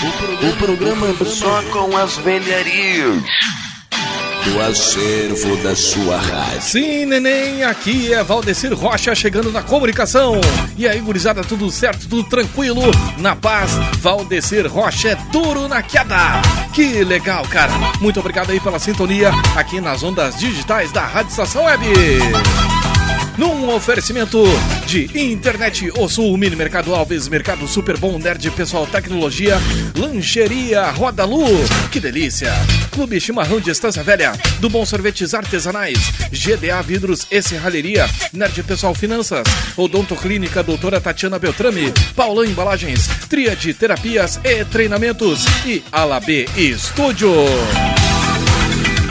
O programa só com as velharias do acervo da sua rádio. Sim, neném, aqui é Valdecir Rocha chegando na comunicação. E aí, gurizada, tudo certo, tudo tranquilo, na paz. Valdecir Rocha é duro na queda. Que legal, cara. Muito obrigado aí pela sintonia aqui nas ondas digitais da Rádio Estação Web num oferecimento de Internet O Sul, Mini Mercado Alves, Mercado Super Bom, Nerd Pessoal Tecnologia, Lancheria Roda Lu, que delícia! Clube Chimarrão de Estância Velha, do Bom Sorvetes Artesanais, GDA Vidros e Serralheria, Nerd Pessoal Finanças, Odonto Clínica Doutora Tatiana Beltrame, Paulão Embalagens, Tríade Terapias e Treinamentos e Alab Estúdio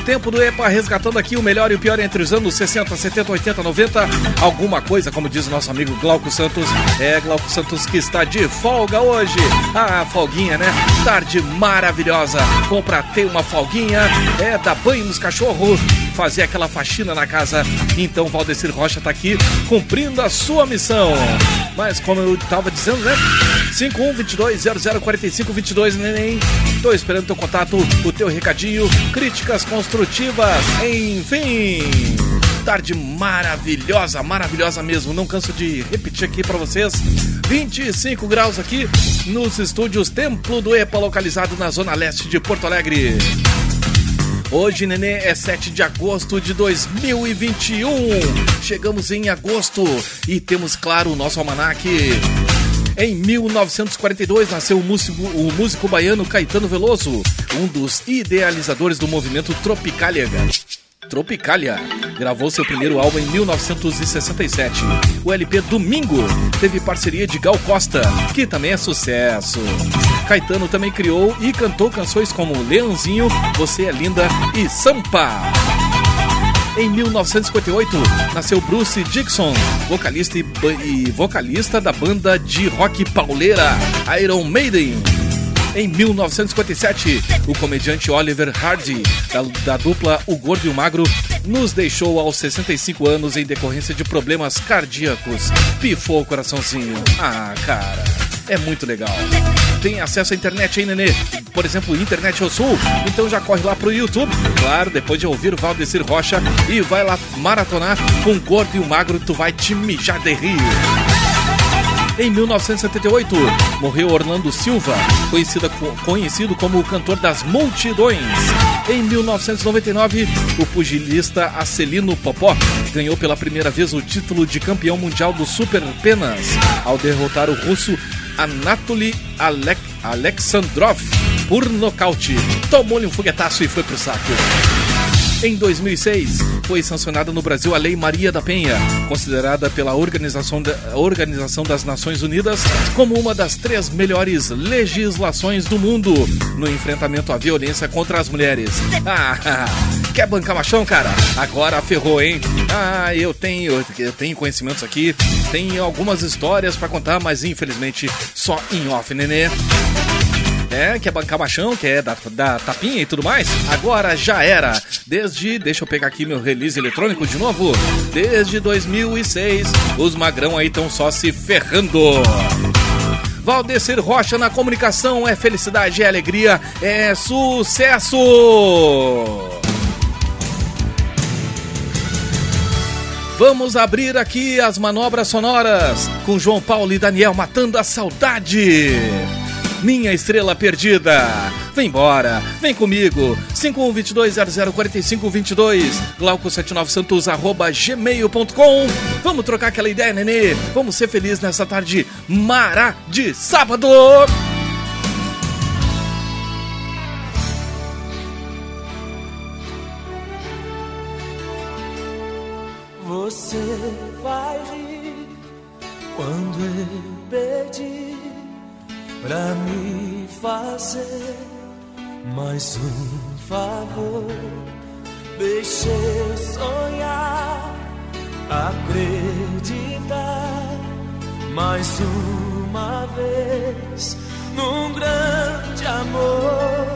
tempo do EPA, resgatando aqui o melhor e o pior entre os anos 60, 70, 80, 90. Alguma coisa, como diz o nosso amigo Glauco Santos. É, Glauco Santos que está de folga hoje. Ah, folguinha, né? Tarde maravilhosa. Compra ter uma folguinha. É, dar banho nos cachorros. Fazer aquela faxina na casa. Então, Valdecir Rocha está aqui cumprindo a sua missão. Mas, como eu estava dizendo, né? 5122 neném. Tô esperando teu contato, o teu recadinho, críticas construtivas, enfim. Tarde maravilhosa, maravilhosa mesmo. Não canso de repetir aqui para vocês. 25 graus aqui nos estúdios Templo do EPA, localizado na zona leste de Porto Alegre. Hoje, nenê, é 7 de agosto de 2021. Chegamos em agosto e temos, claro, o nosso almanaque. Em 1942 nasceu o músico, o músico baiano Caetano Veloso, um dos idealizadores do movimento Tropicália. Tropicália gravou seu primeiro álbum em 1967. O LP Domingo teve parceria de Gal Costa, que também é sucesso. Caetano também criou e cantou canções como Leãozinho, Você é Linda e Sampa. Em 1958, nasceu Bruce Dixon, vocalista e, e vocalista da banda de rock pauleira Iron Maiden. Em 1957, o comediante Oliver Hardy, da, da, dupla O Gordo e o Magro, nos deixou aos 65 anos em decorrência de problemas cardíacos. Pifou o coraçãozinho. Ah, cara, é muito legal tem acesso à internet aí, Nenê? Por exemplo, Internet ao Sul? Então já corre lá pro YouTube, claro, depois de ouvir o Valdecir Rocha e vai lá maratonar com o gordo e o magro, tu vai te mijar de rir. Em 1978, morreu Orlando Silva, conhecido como o cantor das multidões. Em 1999, o pugilista Acelino Popó ganhou pela primeira vez o título de campeão mundial do Super Penas, ao derrotar o russo Anatoly Alek Alexandrov por nocaute. Tomou-lhe um foguetaço e foi pro saco. Em 2006, foi sancionada no Brasil a Lei Maria da Penha, considerada pela Organização, da, Organização das Nações Unidas como uma das três melhores legislações do mundo no enfrentamento à violência contra as mulheres. Ah, quer bancar machão, cara? Agora ferrou, hein? Ah, eu tenho, eu tenho conhecimentos aqui, tenho algumas histórias para contar, mas infelizmente só em off, nenê. É, quer bancar machão, quer dar, dar tapinha e tudo mais? Agora já era. Desde, deixa eu pegar aqui meu release eletrônico de novo. Desde 2006, os magrão aí estão só se ferrando. Valdecir Rocha na comunicação é felicidade, é alegria, é sucesso! Vamos abrir aqui as manobras sonoras com João Paulo e Daniel matando a saudade minha estrela perdida. Vem embora, vem comigo. 5122004522, glauco79santos arroba gmail.com. Vamos trocar aquela ideia, nenê. Vamos ser felizes nessa tarde mara de sábado. Você vai rir quando eu pedir pra me fazer Mais um favor, deixe eu sonhar, acreditar mais uma vez num grande amor.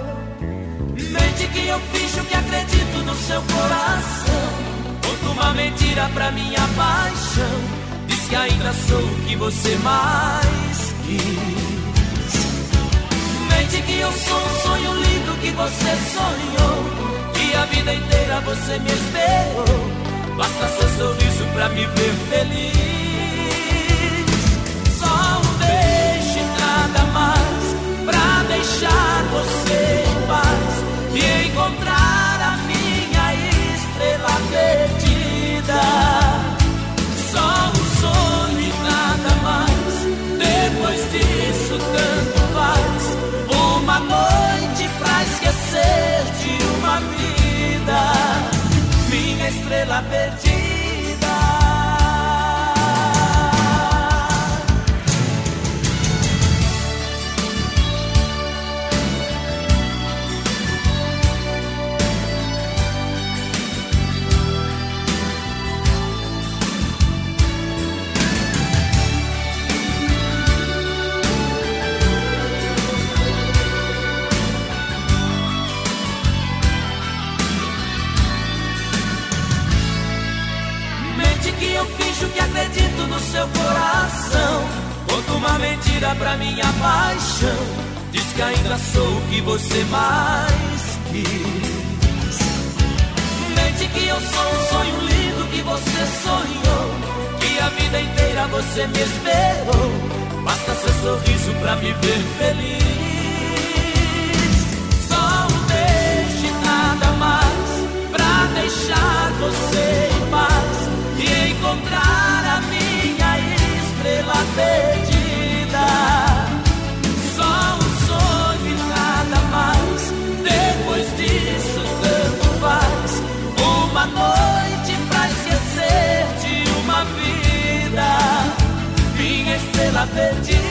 Mente que eu fiz o que acredito no seu coração. Conta uma mentira pra minha paixão. Diz que ainda sou o que você mais quis. Que eu sou um sonho lindo que você sonhou. Que a vida inteira você me esperou. Basta seu sorriso pra me ver feliz. Só um beijo e nada mais pra deixar você estrela perdida. Finjo que acredito no seu coração. Conto uma mentira pra minha paixão. Diz que ainda sou o que você mais quis. Mente que eu sou um sonho lindo que você sonhou. Que a vida inteira você me esperou. Basta seu sorriso pra me ver feliz. Só um beijo e nada mais pra deixar você encontrar a minha estrela perdida. Só um sonho e nada mais. Depois disso, tanto faz. Uma noite pra esquecer de uma vida. Minha estrela perdida.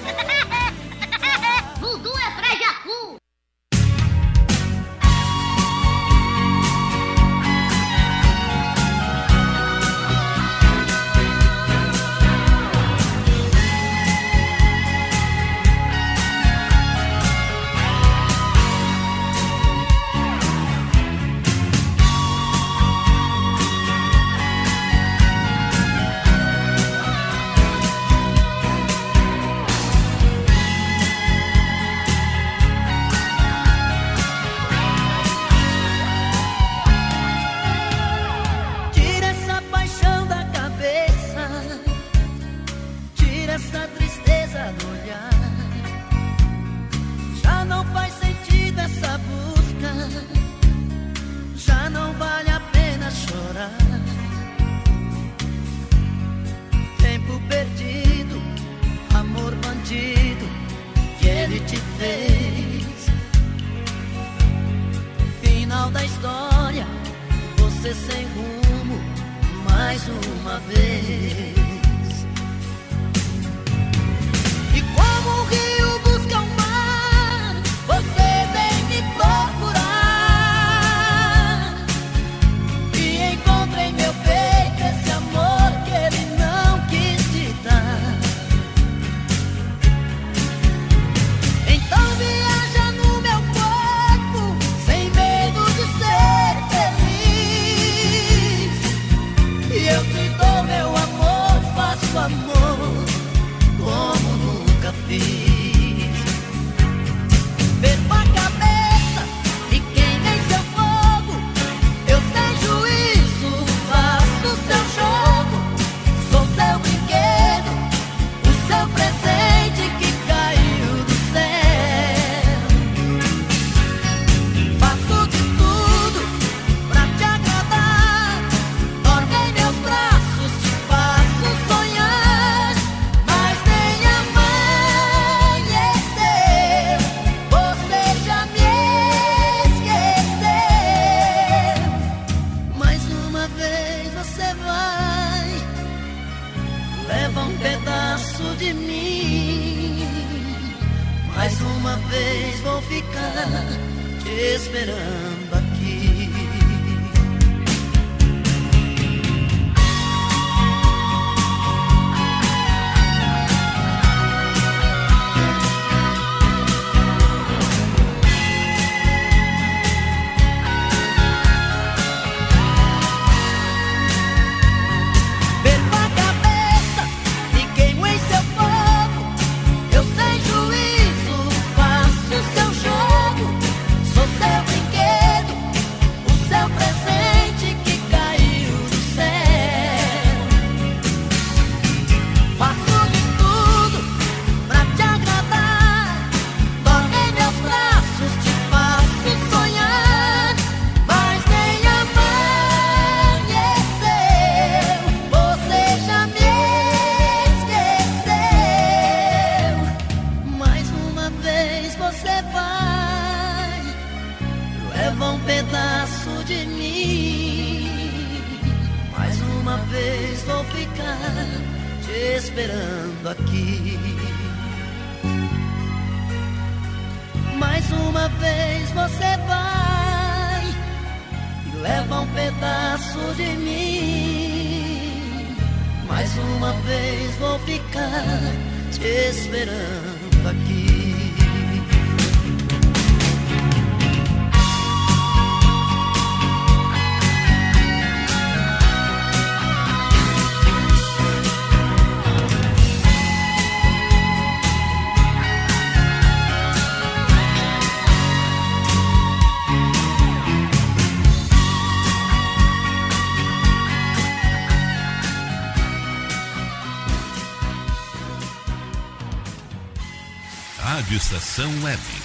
Estação Web.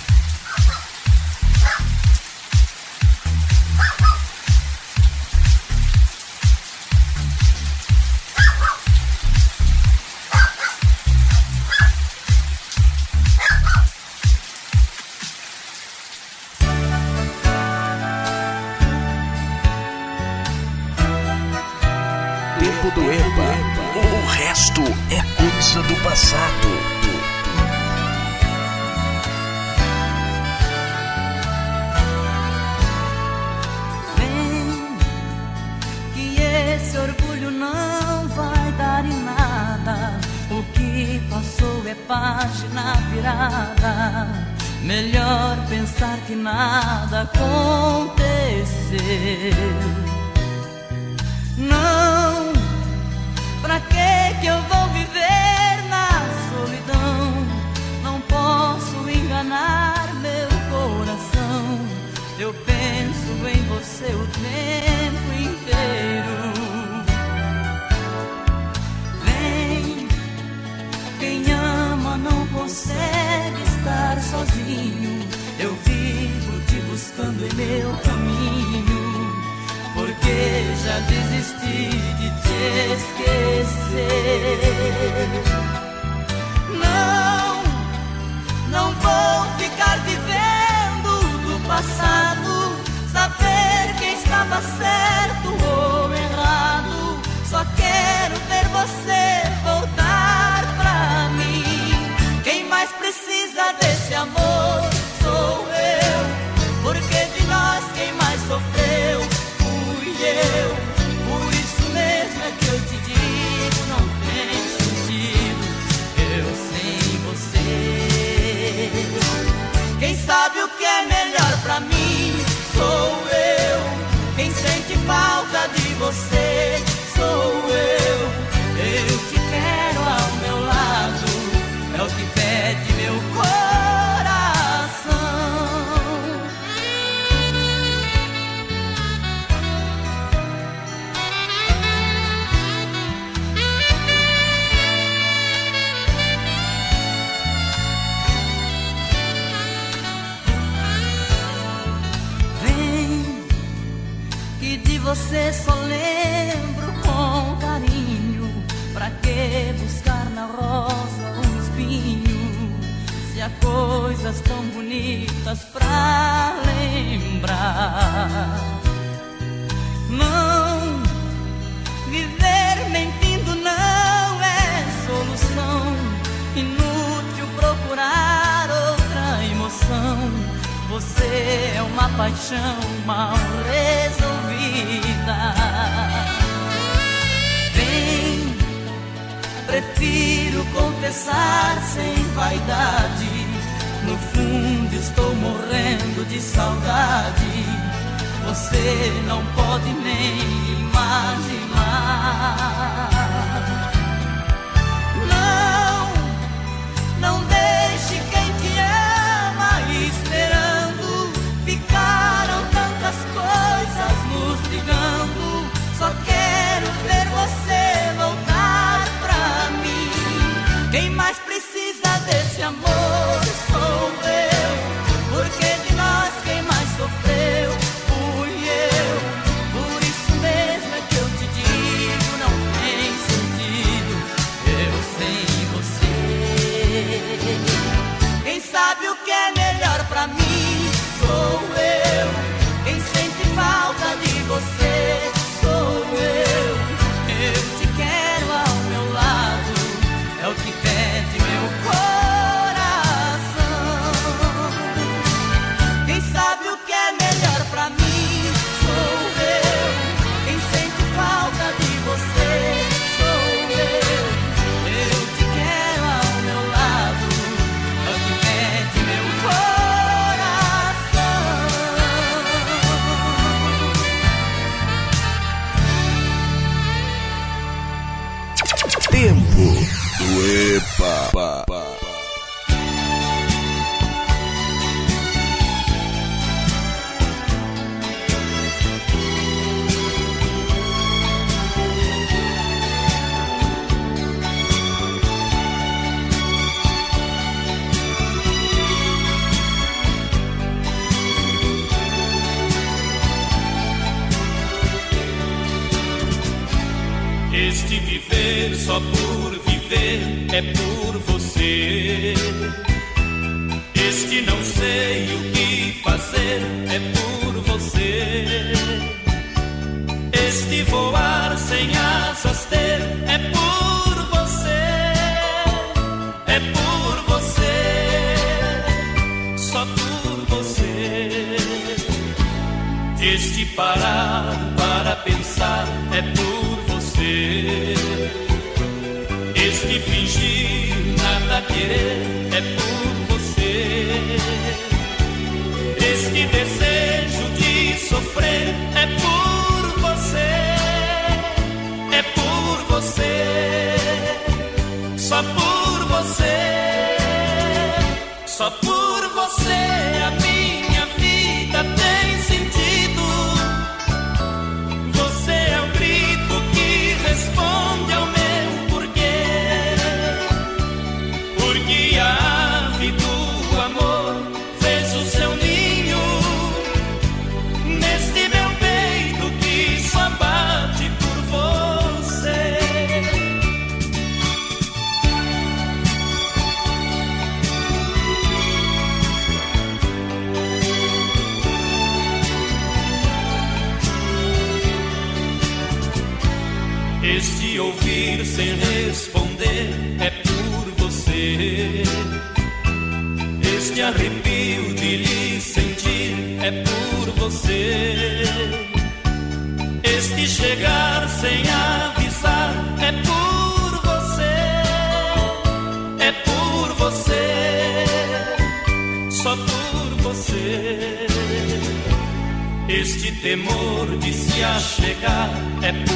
step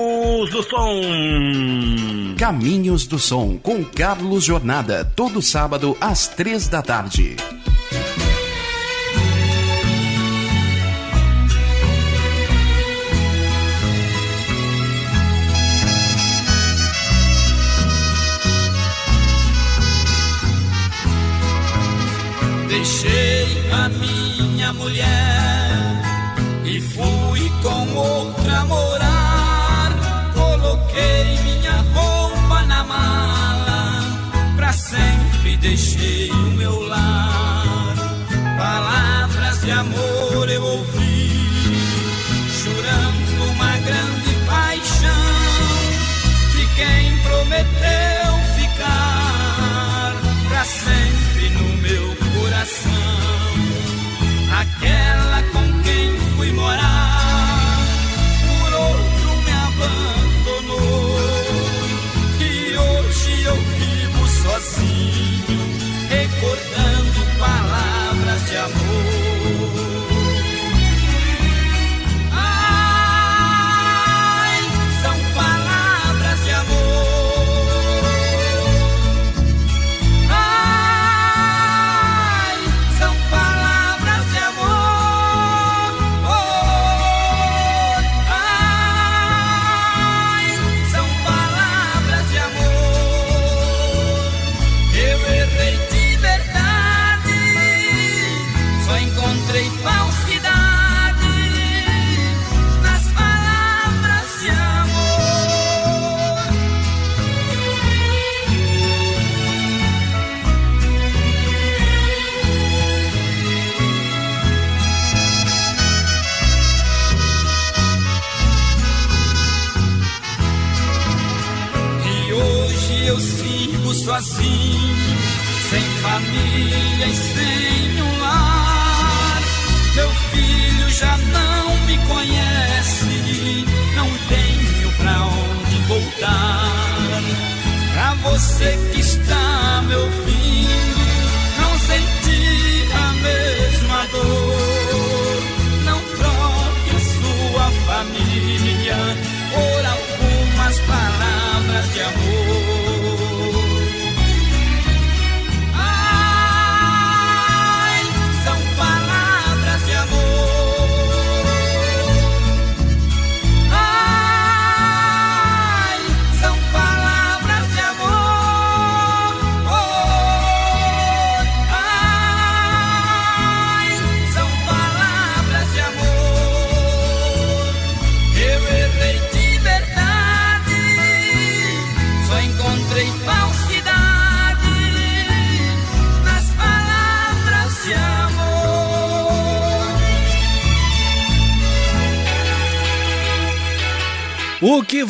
Caminhos do Som. Caminhos do Som com Carlos Jornada, todo sábado às três da tarde. Deixei a minha mulher e fui com outra deixei o meu lar. Palavras de amor eu ouvi, jurando uma grande paixão de quem prometeu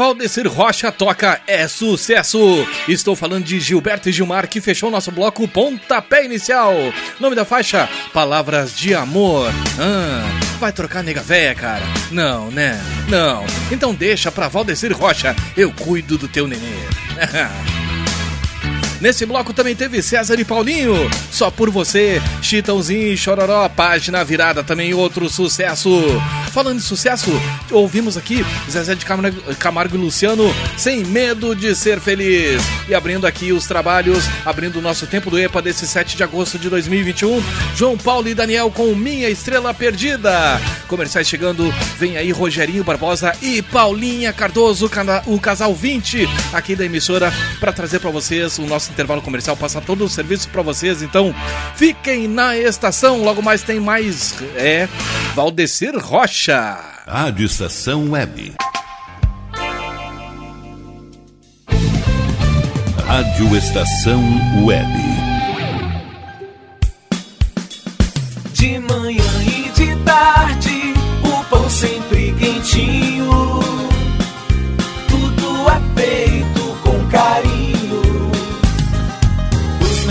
Valdecir Rocha toca é sucesso. Estou falando de Gilberto e Gilmar que fechou nosso bloco Pontapé Inicial. Nome da faixa: Palavras de Amor. Ah, vai trocar nega véia, cara? Não, né? Não. Então deixa pra Valdecir Rocha. Eu cuido do teu nenê. Nesse bloco também teve César e Paulinho, Só por Você, Chitãozinho e Chororó, Página Virada, também outro sucesso. Falando em sucesso, ouvimos aqui Zezé de Camargo, e Luciano, Sem Medo de Ser Feliz. E abrindo aqui os trabalhos, abrindo o nosso tempo do EPA desse 7 de agosto de 2021, João Paulo e Daniel com Minha Estrela Perdida. Comerciais chegando, vem aí Rogerinho Barbosa e Paulinha Cardoso, o casal 20 aqui da emissora, para trazer para vocês o nosso intervalo comercial, passar todo o serviço para vocês. Então, fiquem na estação, logo mais tem mais. É. Valdecir Rocha. Rádio Estação Web. Rádio Estação Web. De manhã e de tarde, o pão sempre quentinho.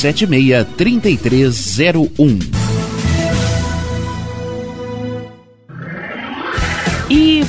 76 3301.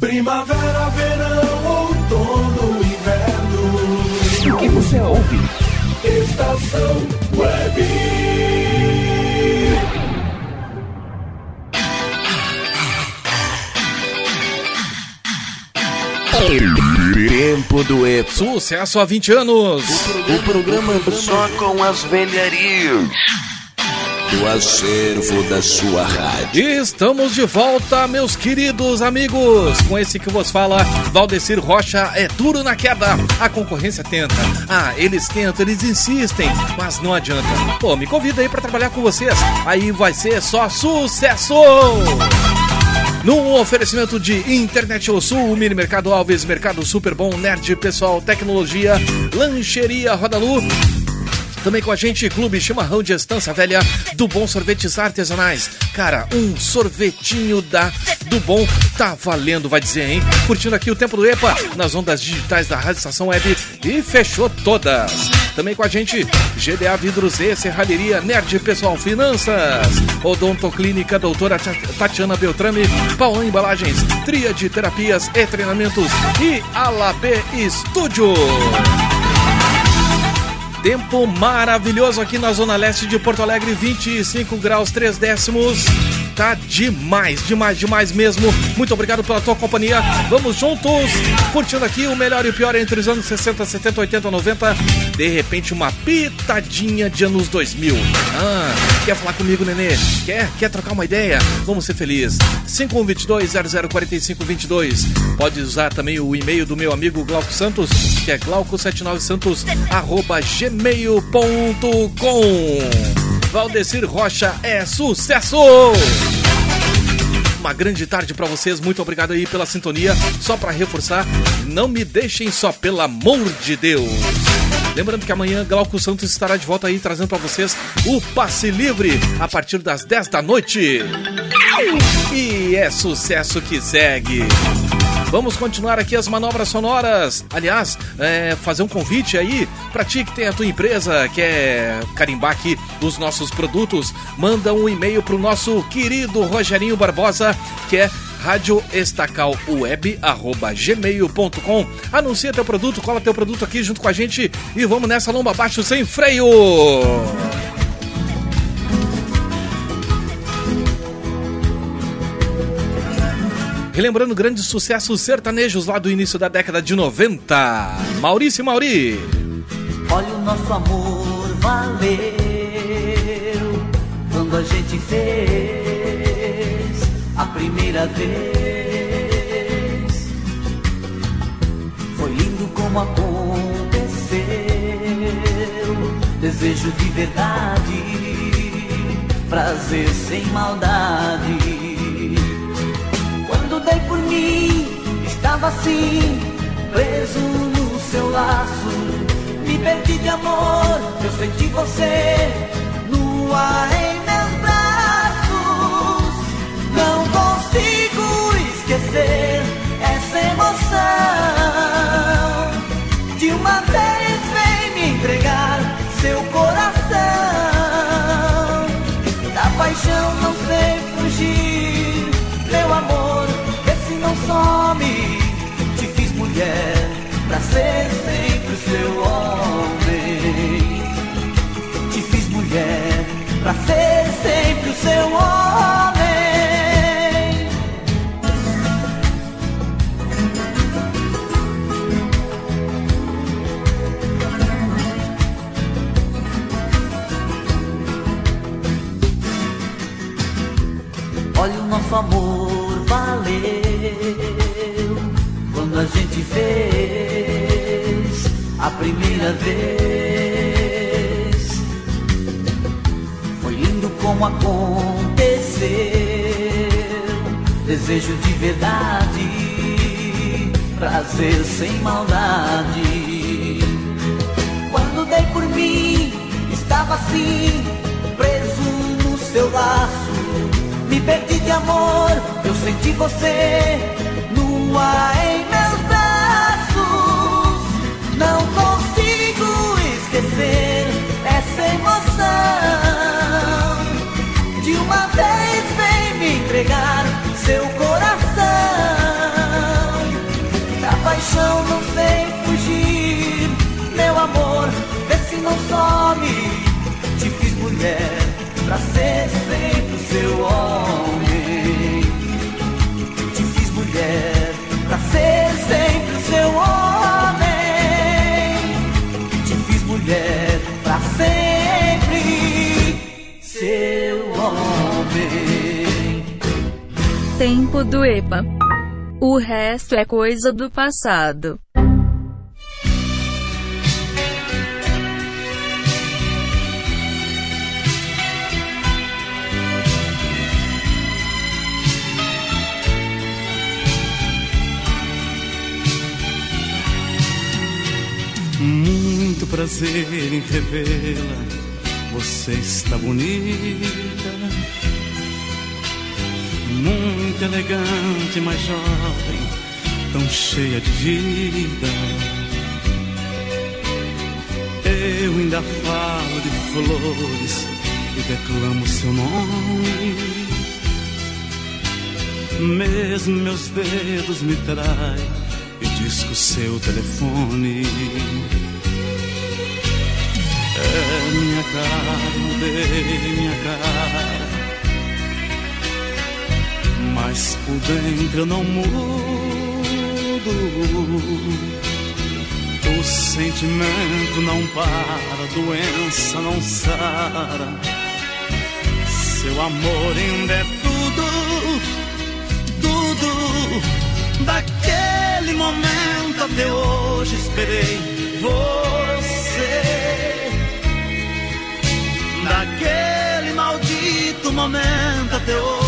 Primavera, verão, outono, inverno. O que você ouve? Estação Web. Tempo do EPA. Sucesso há 20 anos. O programa só com as velharias do acervo da sua rádio. Estamos de volta, meus queridos amigos, com esse que vos fala, Valdecir Rocha, é duro na queda. A concorrência tenta. Ah, eles tentam, eles insistem, mas não adianta. Pô, me convida aí para trabalhar com vocês. Aí vai ser só sucesso! No oferecimento de Internet O Sul, Mini Mercado Alves, Mercado Super Bom, Nerd Pessoal, Tecnologia, Lancheria Rodalu. Também com a gente, Clube Chimarrão de Estância Velha, do Bom Sorvetes Artesanais. Cara, um sorvetinho da do Bom tá valendo, vai dizer, hein? Curtindo aqui o tempo do EPA nas ondas digitais da Rádio Estação Web e fechou todas. Também com a gente, GDA Vidros e Serralheria Nerd Pessoal Finanças, Odontoclínica Doutora Tatiana Beltrame, Paulão Embalagens, Tria de Terapias e Treinamentos e Alapê Estúdio. Tempo maravilhoso aqui na Zona Leste de Porto Alegre, 25 graus 3 décimos. Tá demais, demais, demais mesmo. Muito obrigado pela tua companhia. Vamos juntos, curtindo aqui o melhor e o pior entre os anos 60, 70, 80, 90. De repente, uma pitadinha de anos 2000. Ah, quer falar comigo, nenê? Quer? Quer trocar uma ideia? Vamos ser felizes. 5122 004522. Pode usar também o e-mail do meu amigo Glauco Santos, que é glauco79santos, arroba gmail.com. Valdecir Rocha é sucesso! Uma grande tarde para vocês, muito obrigado aí pela sintonia. Só para reforçar, não me deixem só, pelo amor de Deus. Lembrando que amanhã Glauco Santos estará de volta aí trazendo para vocês o passe livre a partir das 10 da noite. E é sucesso que segue. Vamos continuar aqui as manobras sonoras. Aliás, é, fazer um convite aí para ti que tem a tua empresa, quer carimbar aqui os nossos produtos, manda um e-mail pro nosso querido Rogerinho Barbosa, que é radioestacalweb.gmail.com Anuncia teu produto, cola teu produto aqui junto com a gente e vamos nessa lomba abaixo sem freio! Relembrando grandes sucessos sertanejos lá do início da década de 90. Maurício Mauri. Olha o nosso amor valeu quando a gente fez a primeira vez. Foi lindo como aconteceu, desejo de verdade, prazer sem maldade estava assim, preso no seu laço. Me perdi de amor, eu senti você nua em meus braços. Não consigo esquecer essa emoção. De uma vez vem me entregar seu coração. Sempre o seu homem. Olha o nosso amor valer quando a gente fez a primeira vez. Como aconteceu, desejo de verdade, prazer sem maldade. Quando dei por mim, estava assim, preso no seu laço. Me perdi de amor, eu senti você nua em meus braços. Não consigo esquecer essa emoção. Uma vez vem me entregar seu coração. Da paixão não sei fugir, meu amor, vê se não some. Te fiz mulher pra ser sempre seu homem. Do EPA. O resto é coisa do passado. Muito prazer em revê-la, você está bonita, muito elegante, mas jovem, tão cheia de vida. Eu ainda falo de flores e declamo seu nome. Mesmo meus dedos me traem e disco seu telefone. É minha cara, mudei minha cara. Mas por dentro eu não mudo. O sentimento não para, a doença não sara. Seu amor ainda é tudo, tudo. Daquele momento até hoje esperei você. Daquele maldito momento até hoje,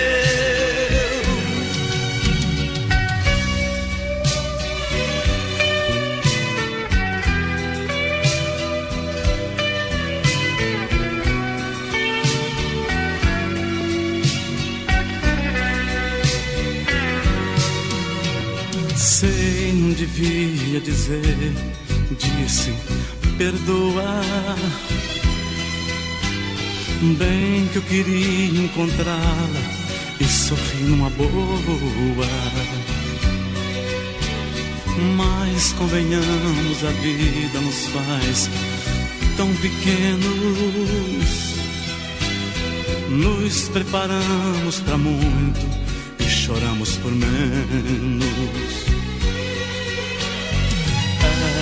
Devia dizer, disse, perdoa. Bem que eu queria encontrá-la e sofri numa boa. Mas convenhamos, a vida nos faz tão pequenos. Nos preparamos para muito e choramos por menos.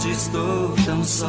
Hoje estou tão só.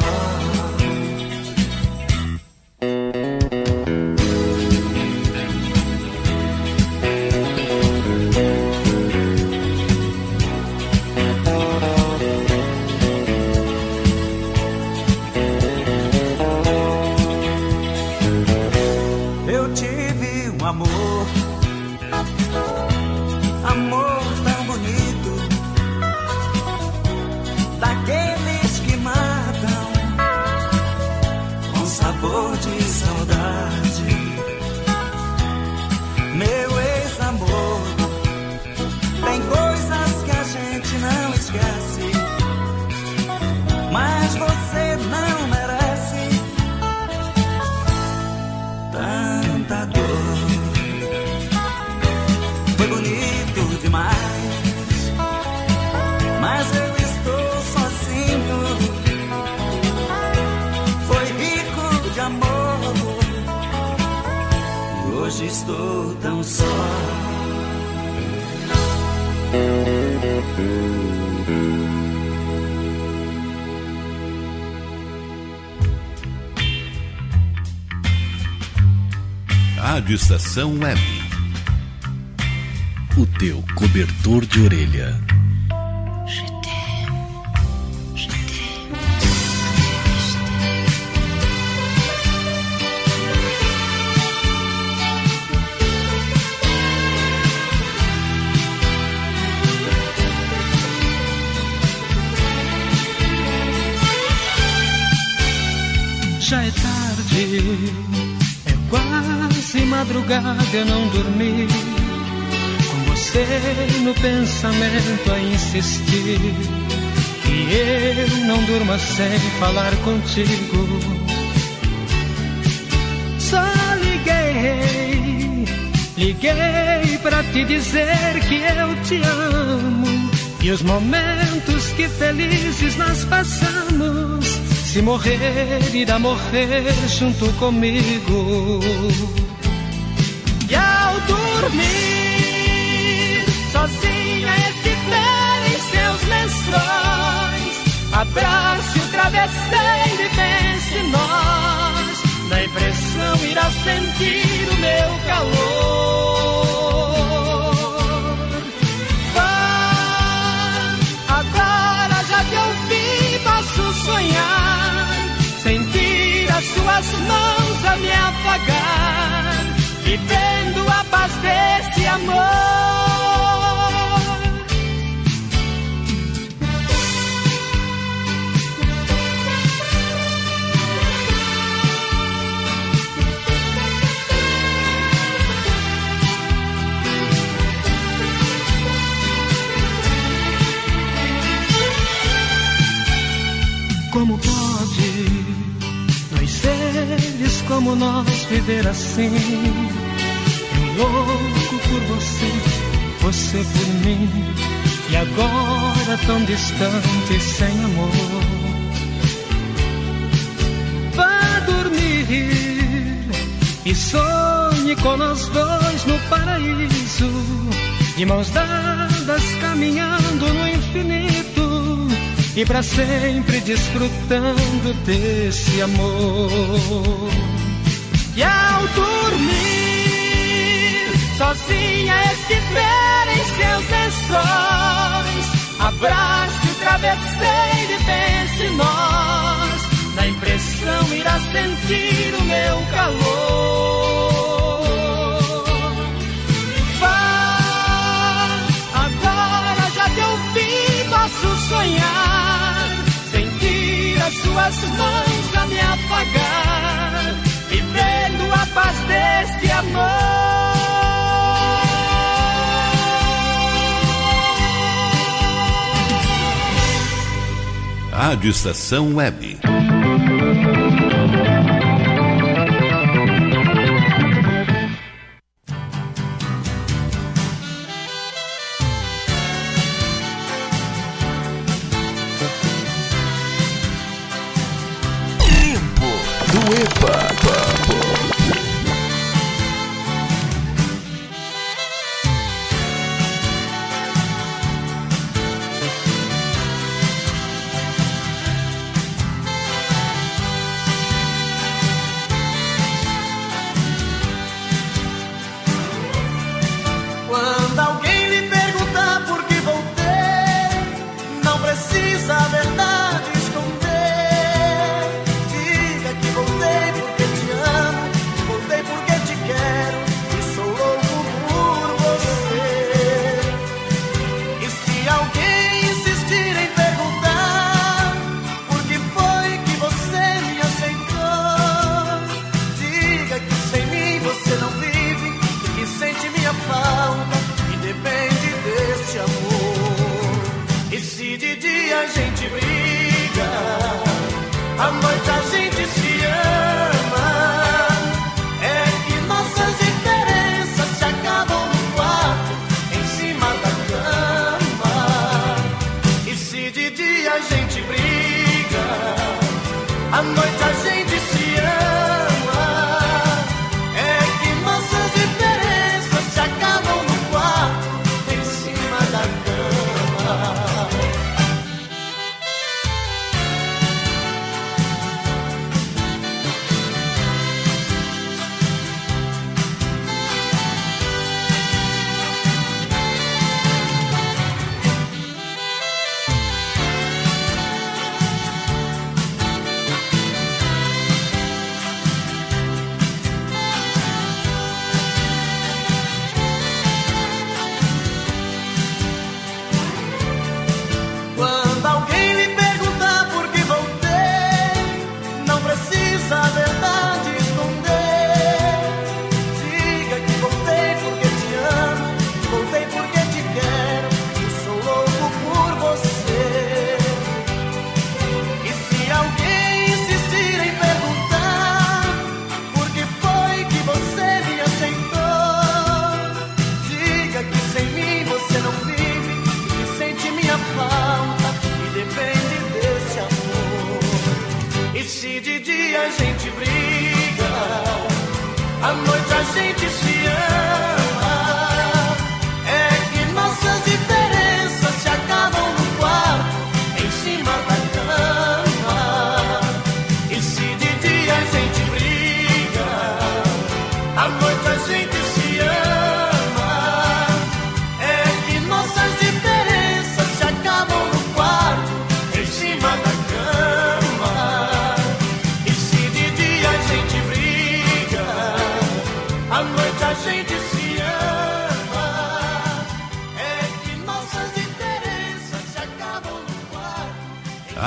Rádio Estação Web. O teu cobertor de orelha. Já é tarde, é quase madrugada, eu não dormi. Com você no pensamento a insistir. E eu não durmo sem falar contigo. Só liguei, liguei pra te dizer que eu te amo. E os momentos que felizes nós passamos. Se morrer, irá morrer junto comigo. Dormir, sozinha estiver em seus lençóis, abrace o travesseiro e pense nós. Na impressão irá sentir o meu calor. Vá, agora já te ouvi, posso sonhar suas mãos a me afagar, vivendo a desse amor. Como pode nós seres como nós viver assim? Louco por você, você por mim, e agora tão distante sem amor. Vá dormir e sonhe com nós dois no paraíso, de mãos dadas caminhando no infinito e para sempre desfrutando desse amor. E ao dormir, sozinha estiver em seus lençóis, abrace o travesseiro e pense nós. Na impressão irá sentir o meu calor. Vá, agora já te ouvi, posso sonhar as suas mãos a me apagar, vivendo a paz deste amor. Rádio Estação Web.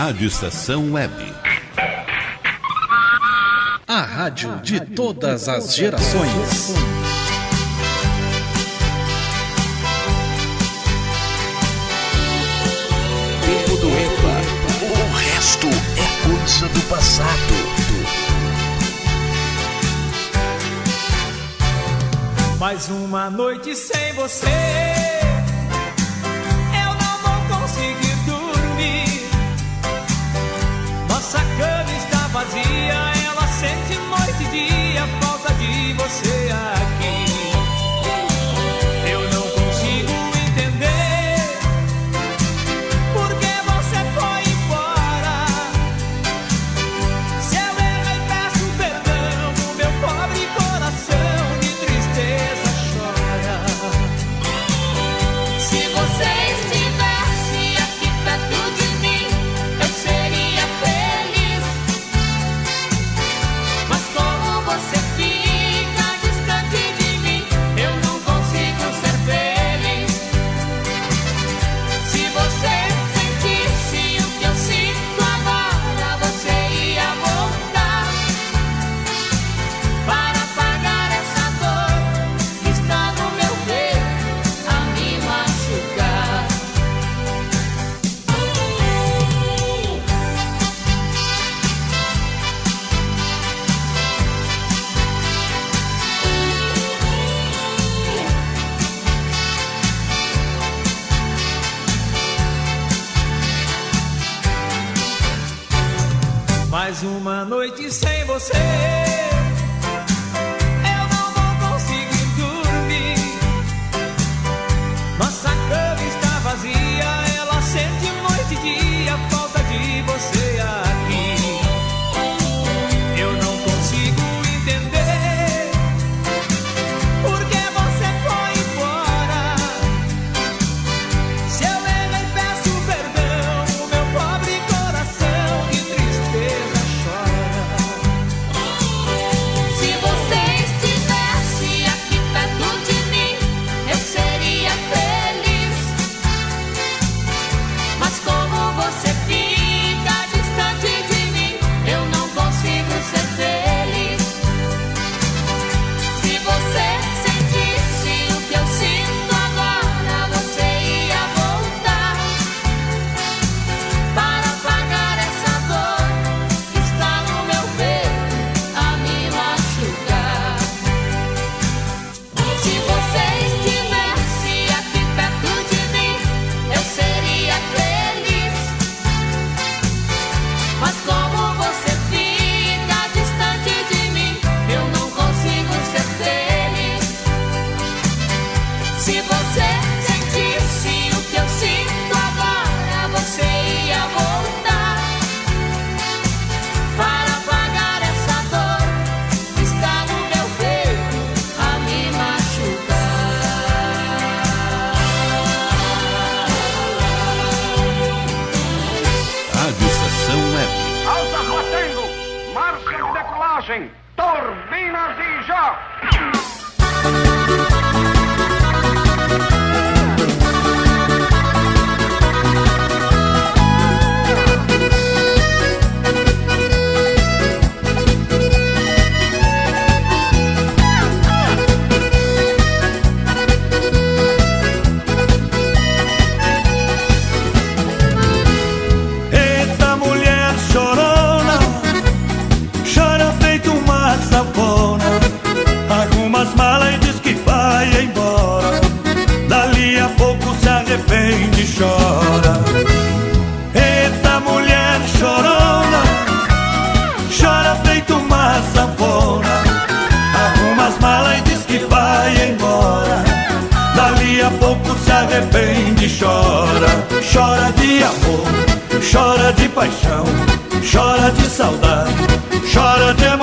Rádio Estação Web. A rádio de todas as gerações. Tempo do EPA. O resto é coisa do passado. Mais uma noite sem você.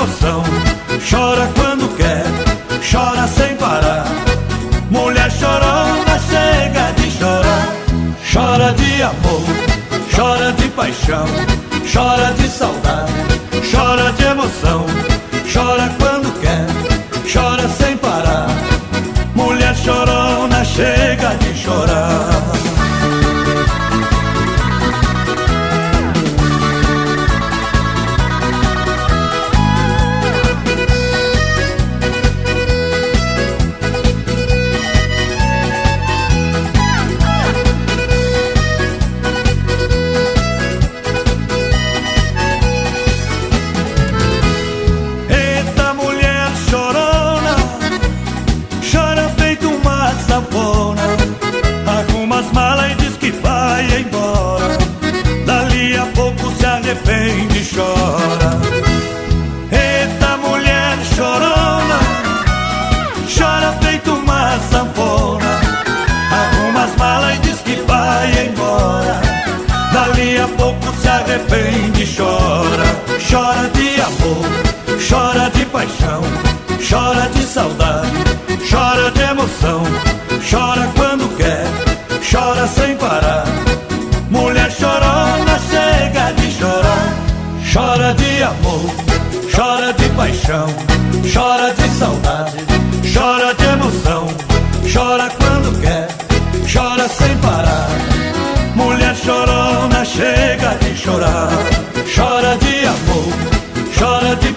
emoção. Chora quando quer, chora sem parar. Mulher chorona, chega de chorar. Chora de amor, chora de paixão, chora de saudade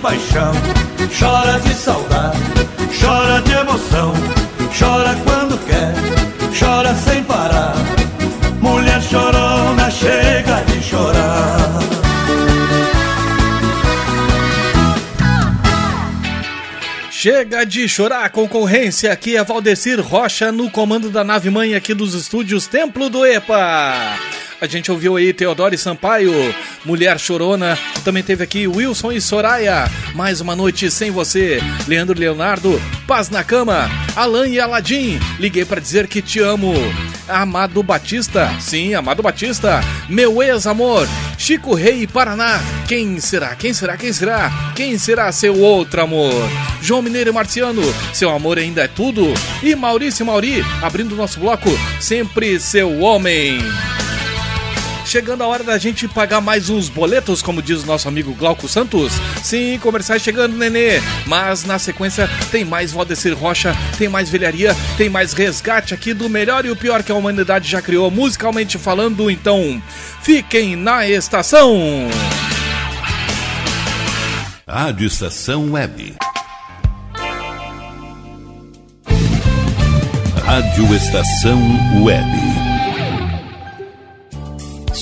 paixão, chora de saudade, chora de emoção, chora quando quer, chora sem parar. Mulher chorona chega de chorar. Chega de chorar, concorrência. Aqui é Valdecir Rocha no comando da nave mãe aqui dos estúdios Templo do EPA. A gente ouviu aí Teodoro Sampaio, Mulher Chorona. Também teve aqui Wilson e Soraya. Mais uma noite sem você. Leandro Leonardo, Paz na Cama. Alan e Aladim, liguei para dizer que te amo. Amado Batista, sim, Amado Batista. Meu ex-amor, Chico Rei Paraná. Quem será? Quem será? Quem será? Quem será seu outro amor? João Mineiro e Marciano, seu amor ainda é tudo. E Maurício Mauri, abrindo nosso bloco, sempre seu homem. Chegando a hora da gente pagar mais uns boletos, como diz o nosso amigo Glauco Santos. Sim, comerciais chegando, nenê. Mas na sequência tem mais Valdecir Rocha, tem mais velharia, tem mais resgate aqui do melhor e o pior que a humanidade já criou, musicalmente falando. Então, fiquem na estação. Rádio Estação Web. Rádio Estação Web.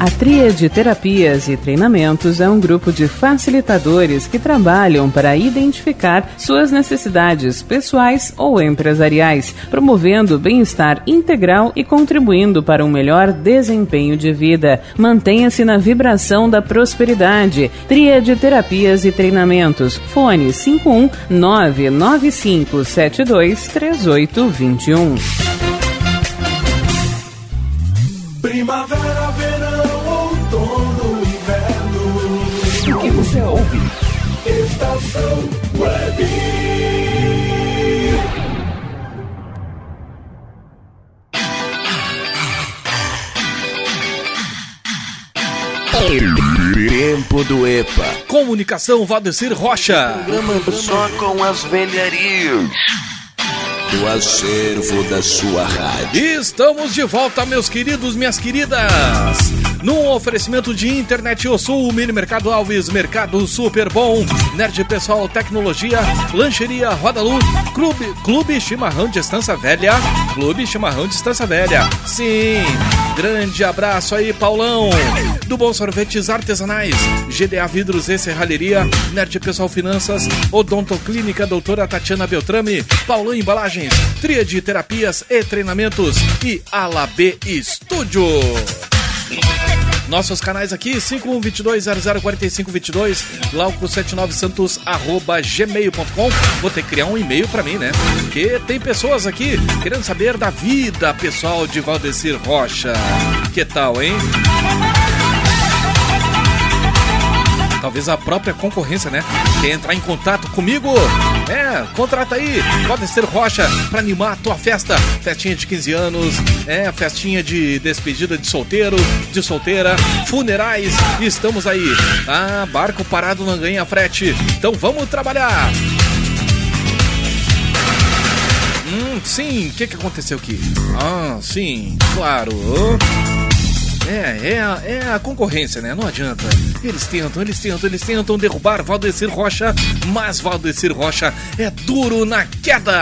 A Tríade Terapias e Treinamentos é um grupo de facilitadores que trabalham para identificar suas necessidades pessoais ou empresariais, promovendo bem-estar integral e contribuindo para um melhor desempenho de vida. Mantenha-se na vibração da prosperidade. Tríade Terapias e Treinamentos. Fone 51 99572 Primavera, verão, outono, inverno. O que você ouve? Estação Web. Tempo do EPA. Comunicação Valdecir Rocha. Programa só com as velharias. Do acervo da sua rádio. Estamos de volta, meus queridos, minhas queridas. Num oferecimento de Internet O Sul, Mini Mercado Alves, Mercado Super Bom, Nerd Pessoal Tecnologia, Lancheria Rodalu, Clube, Clube Chimarrão de Estância Velha, Clube Chimarrão de Estância Velha. Sim, grande abraço aí, Paulão. Do Bom Sorvetes Artesanais, GDA Vidros e Serralheria, Nerd Pessoal Finanças, Odontoclínica Doutora Tatiana Beltrame, Paulão Embalagens, Tríade Terapias e Treinamentos e Ala B Estúdio. Nossos canais aqui, 5122-004522, glauco79santos, arroba gmail.com. Vou ter que criar um e-mail pra mim, né? Porque tem pessoas aqui querendo saber da vida pessoal de Valdecir Rocha. Que tal, hein? Talvez a própria concorrência, né? Quer entrar em contato comigo? É, contrata aí, pode ser Rocha, pra animar a tua festa. Festinha de 15 anos, é, festinha de despedida de solteiro, de solteira, funerais, estamos aí. Ah, barco parado não ganha frete, então vamos trabalhar. Hum, sim, o que, que aconteceu aqui? Ah, sim, claro. É, é a, é a concorrência, né? Não adianta. Eles tentam, eles tentam, eles tentam derrubar Valdecir Rocha, mas Valdecir Rocha é duro na queda.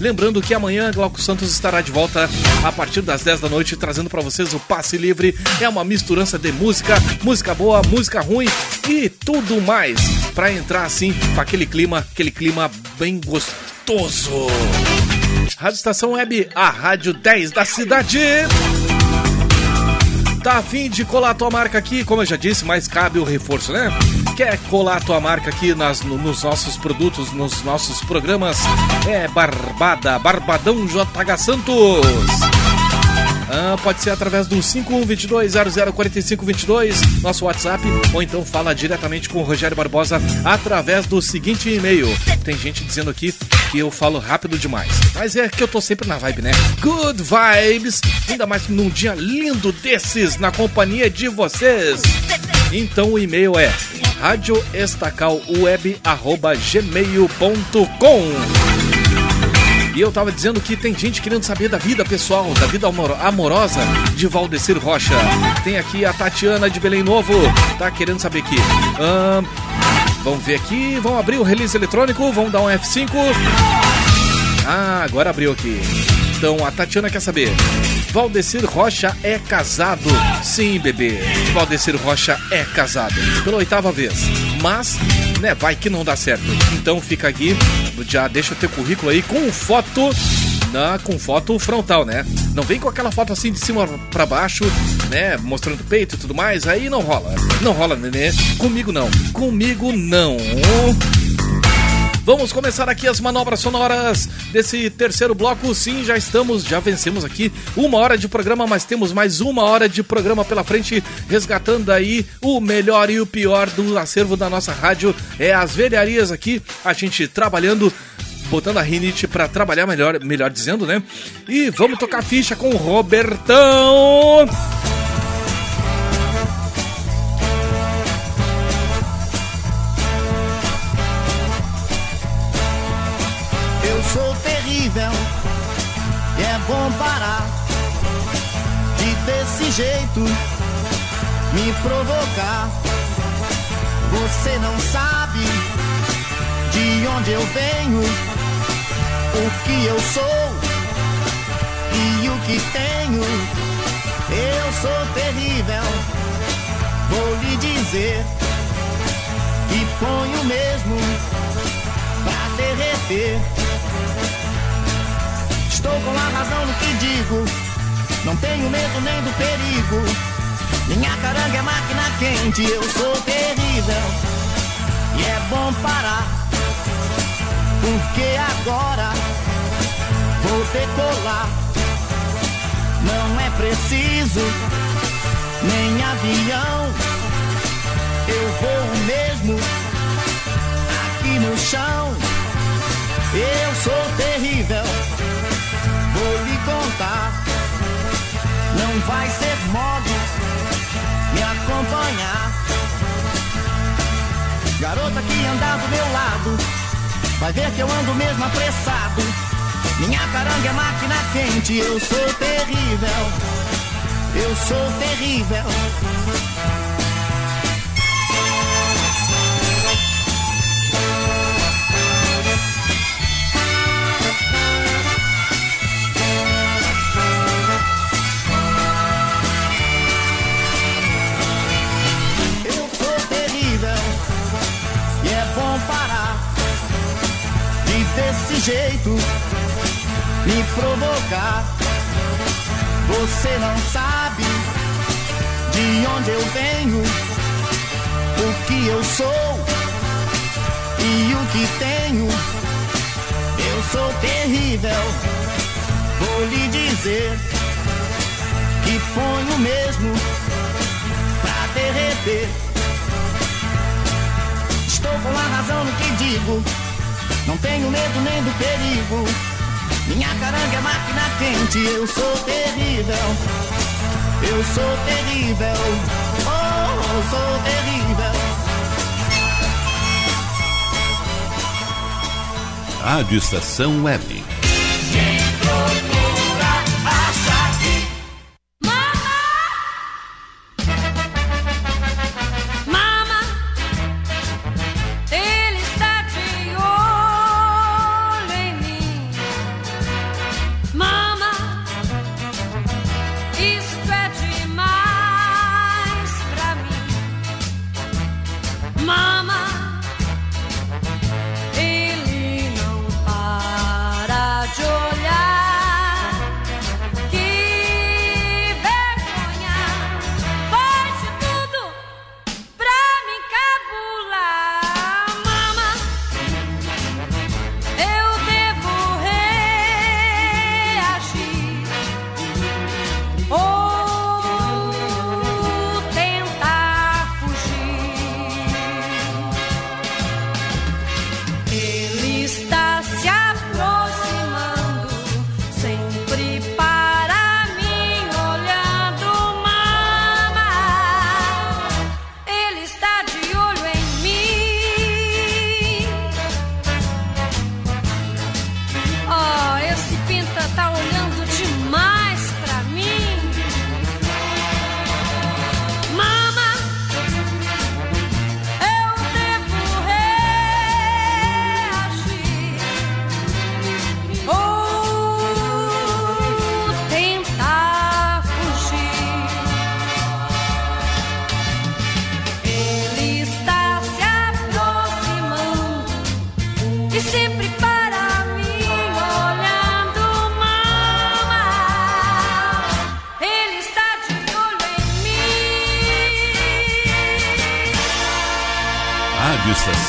Lembrando que amanhã Glauco Santos estará de volta a partir das 10 da noite, trazendo para vocês o Passe Livre. É uma misturança de música, música boa, música ruim e tudo mais. Para entrar assim, com aquele clima, aquele clima bem gostoso. Rádio Estação Web, a Rádio 10 da cidade. Tá afim de colar tua marca aqui? Como eu já disse, mas cabe o reforço, né? Quer colar tua marca aqui nas, no- nos nossos produtos, nos nossos programas? É Barbada, Barbadão JH Santos. Ah, pode ser através do 5122-004522, nosso WhatsApp, ou então fala diretamente com o Rogério Barbosa através do seguinte e-mail. Tem gente dizendo aqui que eu falo rápido demais, mas é que eu tô sempre na vibe, né? Good vibes, ainda mais num dia lindo desses, na companhia de vocês. Então o e-mail é radioestacalweb.gmail.com e eu tava dizendo que tem gente querendo saber da vida pessoal, da vida amor- amorosa de Valdecir Rocha. Tem aqui a Tatiana de Belém Novo, tá querendo saber. Ahn, vamos ver aqui, vamos abrir o release eletrônico, vamos dar um F5. Ah, agora abriu aqui. Então a Tatiana quer saber. Valdecir Rocha é casado. Sim, bebê. Valdecir Rocha é casado. Pela oitava vez. Mas, né, vai que não dá certo. Então fica aqui, já deixa o teu currículo aí com foto. Na, com foto frontal, né? Não vem com aquela foto assim de cima pra baixo, né? Mostrando peito e tudo mais. Aí não rola. Não rola, nenê. Comigo não. Comigo não. Vamos começar aqui as manobras sonoras desse terceiro bloco. Sim, já estamos, já vencemos aqui uma hora de programa, mas temos mais uma hora de programa pela frente, resgatando aí o melhor e o pior do acervo da nossa rádio. É as velharias aqui, a gente trabalhando botando a rinite pra trabalhar melhor, melhor dizendo, né? E vamos tocar ficha com o Robertão. Jeito me provocar. Você não sabe de onde eu venho, o que eu sou e o que tenho. Eu sou terrível, vou lhe dizer que ponho mesmo pra derreter. Estou com a razão no que digo, não tenho medo nem do perigo. Minha caranga é máquina quente, eu sou terrível. E é bom parar, porque agora vou decolar. Não é preciso nem avião, eu vou mesmo aqui no chão. Eu sou terrível, vou lhe contar. Não vai ser mole me acompanhar. Garota que andar do meu lado, vai ver que eu ando mesmo apressado. Minha caranga é máquina quente, eu sou terrível. Eu sou terrível. Jeito me provocar. Você não sabe de onde eu venho, o que eu sou e o que tenho. Eu sou terrível, vou lhe dizer que ponho mesmo pra derreter. Estou com a razão no que digo, não tenho medo nem do perigo. Minha caranga é máquina quente, eu sou terrível. Eu sou terrível, oh, eu sou terrível. Rádio Estação Web.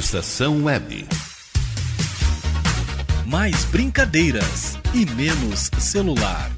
Estação Web. Mais brincadeiras e menos celular.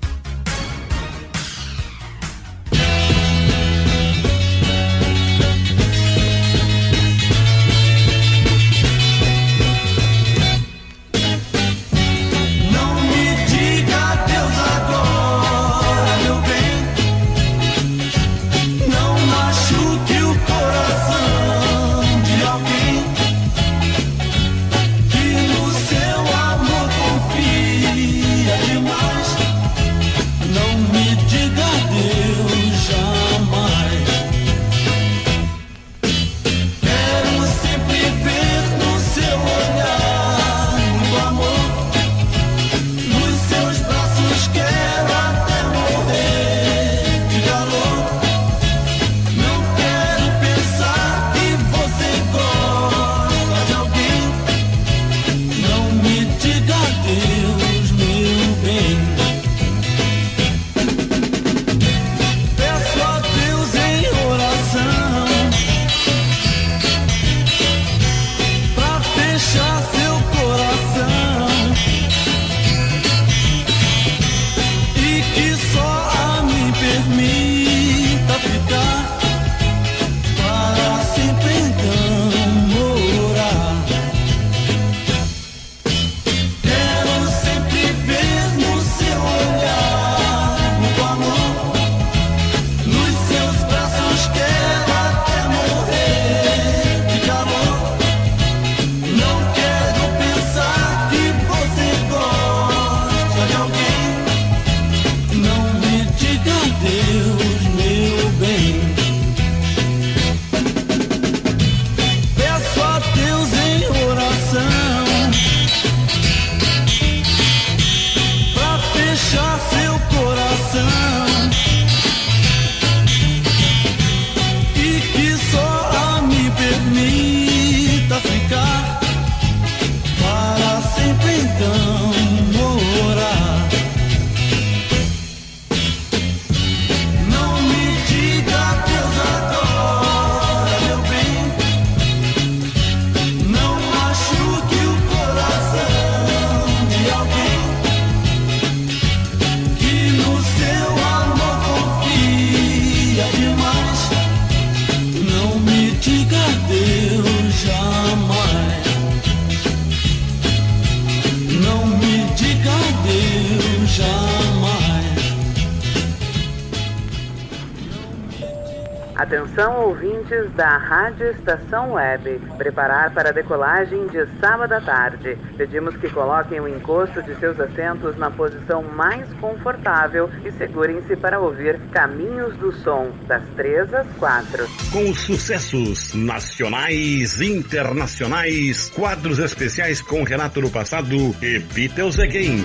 Ouvintes da Rádio Estação Web. Preparar para a decolagem de sábado à tarde. Pedimos que coloquem o encosto de seus assentos na posição mais confortável e segurem-se para ouvir Caminhos do Som, das 3 às 4. Com sucessos nacionais, internacionais, quadros especiais com Renato no passado e Beatles Again.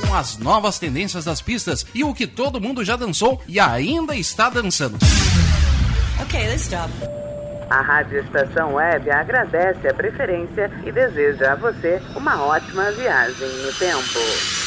com as novas tendências das pistas e o que todo mundo já dançou e ainda está dançando. Ok, let's stop. A Rádio Estação Web agradece a preferência e deseja a você uma ótima viagem no tempo.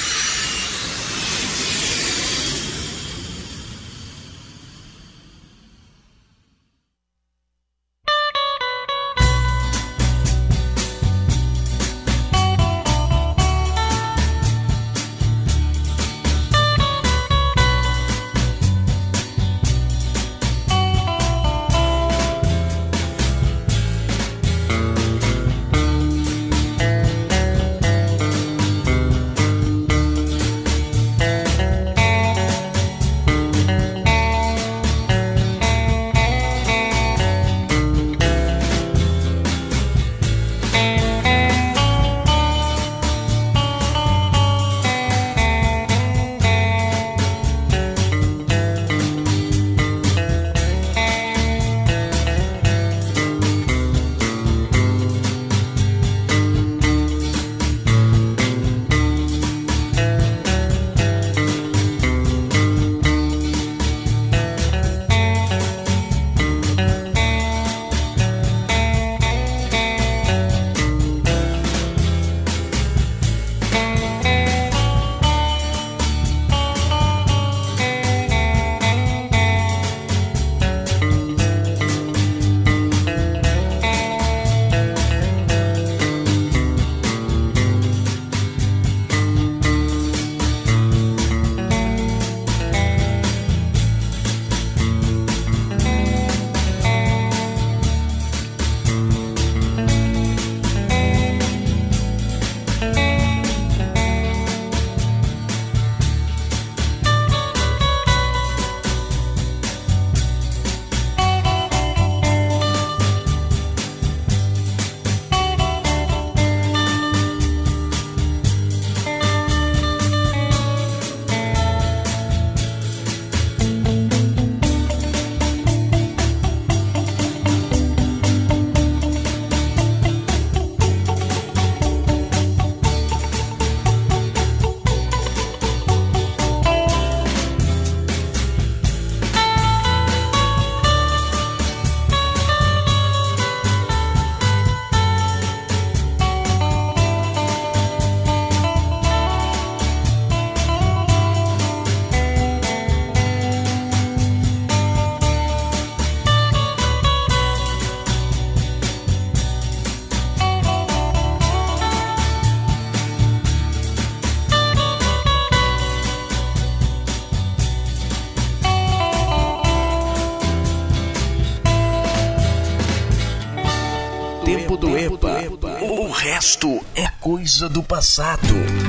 Coisa do passado.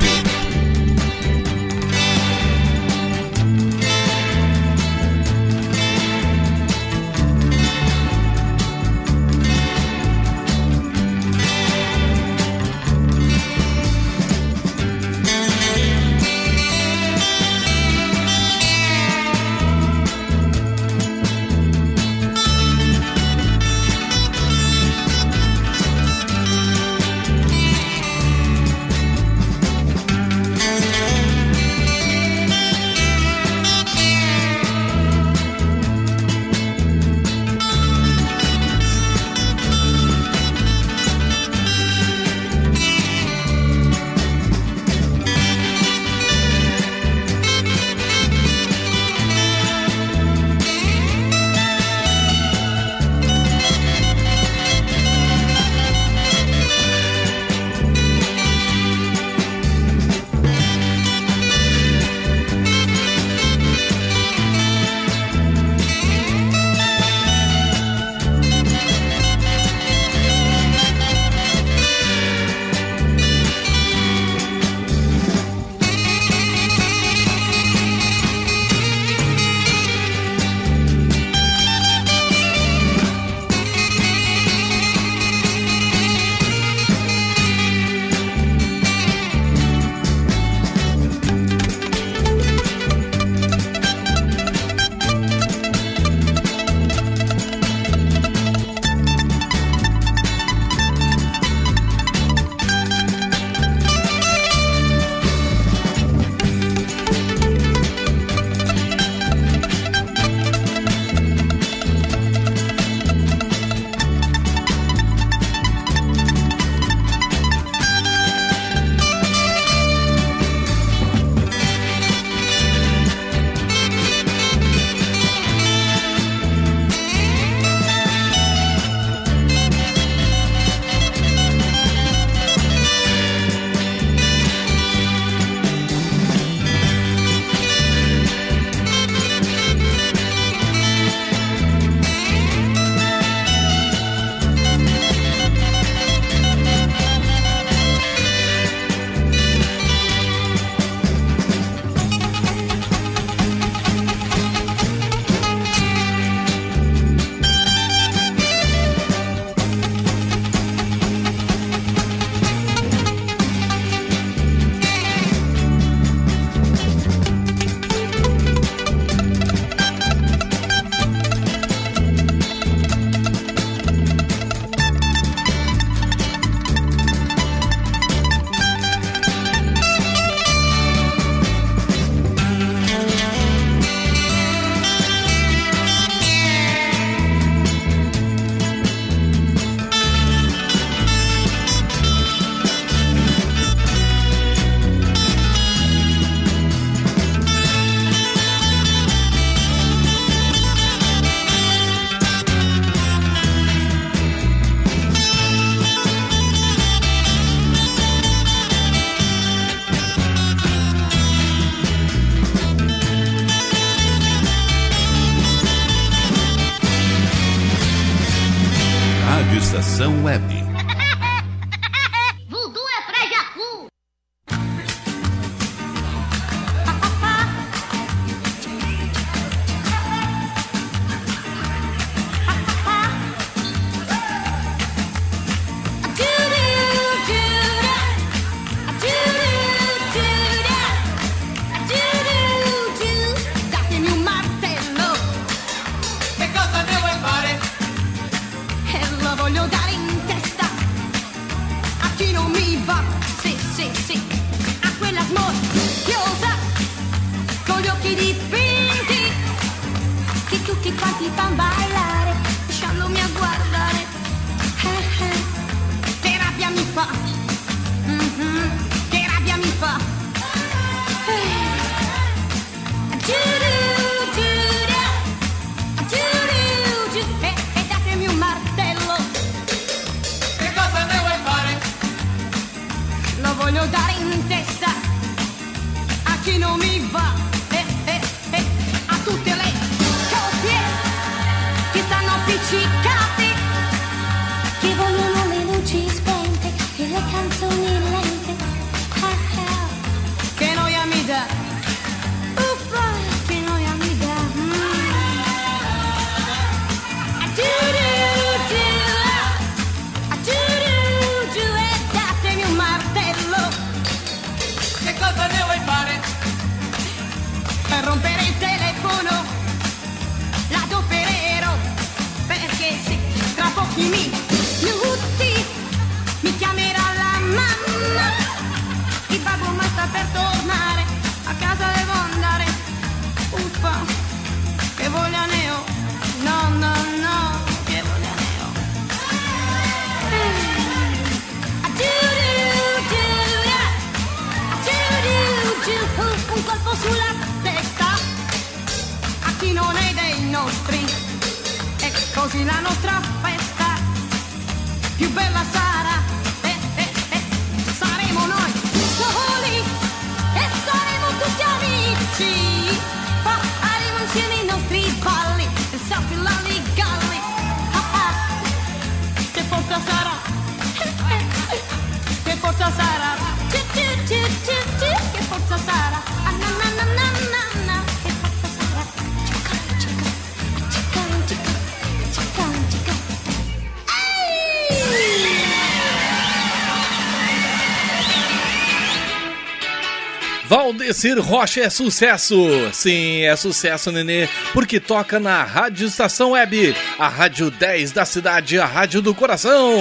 Valdecir Rocha é sucesso! Sim, é sucesso, nenê, porque toca na Rádio Estação Web, a Rádio 10 da cidade, a Rádio do Coração.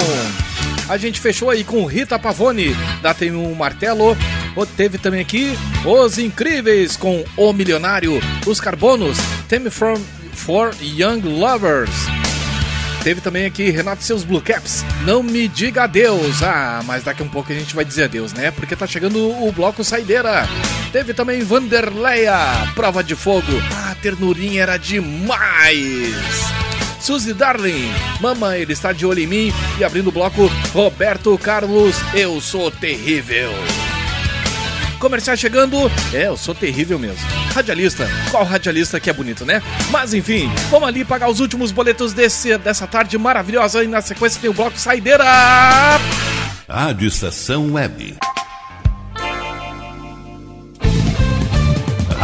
A gente fechou aí com Rita Pavone, da Tem um Martelo. Teve também aqui Os Incríveis com O Milionário, Os Carbonos, Theme from for Young Lovers. Teve também aqui Renato seus Blue Caps. Não me diga adeus. Ah, mas daqui a um pouco a gente vai dizer adeus, né? Porque tá chegando o bloco Saideira. Teve também Vanderleia, Prova de Fogo. Ah, ternurinha era demais. Suzy Darling, Mama, ele está de olho em mim. E abrindo o bloco, Roberto Carlos, Eu Sou Terrível. Comercial chegando. É, eu sou terrível mesmo. Radialista. Qual radialista que é bonito, né? Mas enfim, vamos ali pagar os últimos boletos desse, dessa tarde maravilhosa. E na sequência tem o bloco Saideira. Rádio Estação Web.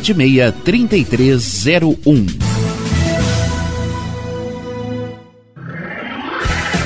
76 3301.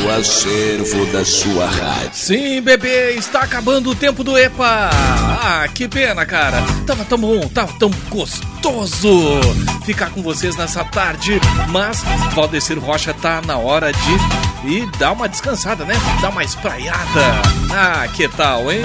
do acervo da sua rádio. Sim, bebê, está acabando o tempo do EPA. Ah, que pena, cara. Tava tão bom, tava tão gostoso ficar com vocês nessa tarde. Mas Valdecir Rocha tá na hora de ir dar uma descansada, né? Dar uma espraiada. Ah, que tal, hein?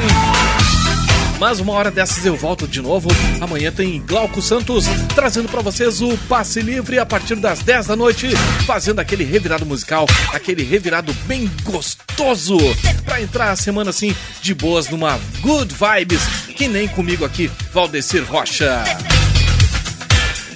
Mas uma hora dessas eu volto de novo. Amanhã tem Glauco Santos trazendo para vocês o passe livre a partir das 10 da noite, fazendo aquele revirado musical, aquele revirado bem gostoso para entrar a semana assim de boas numa good vibes, que nem comigo aqui, Valdecir Rocha.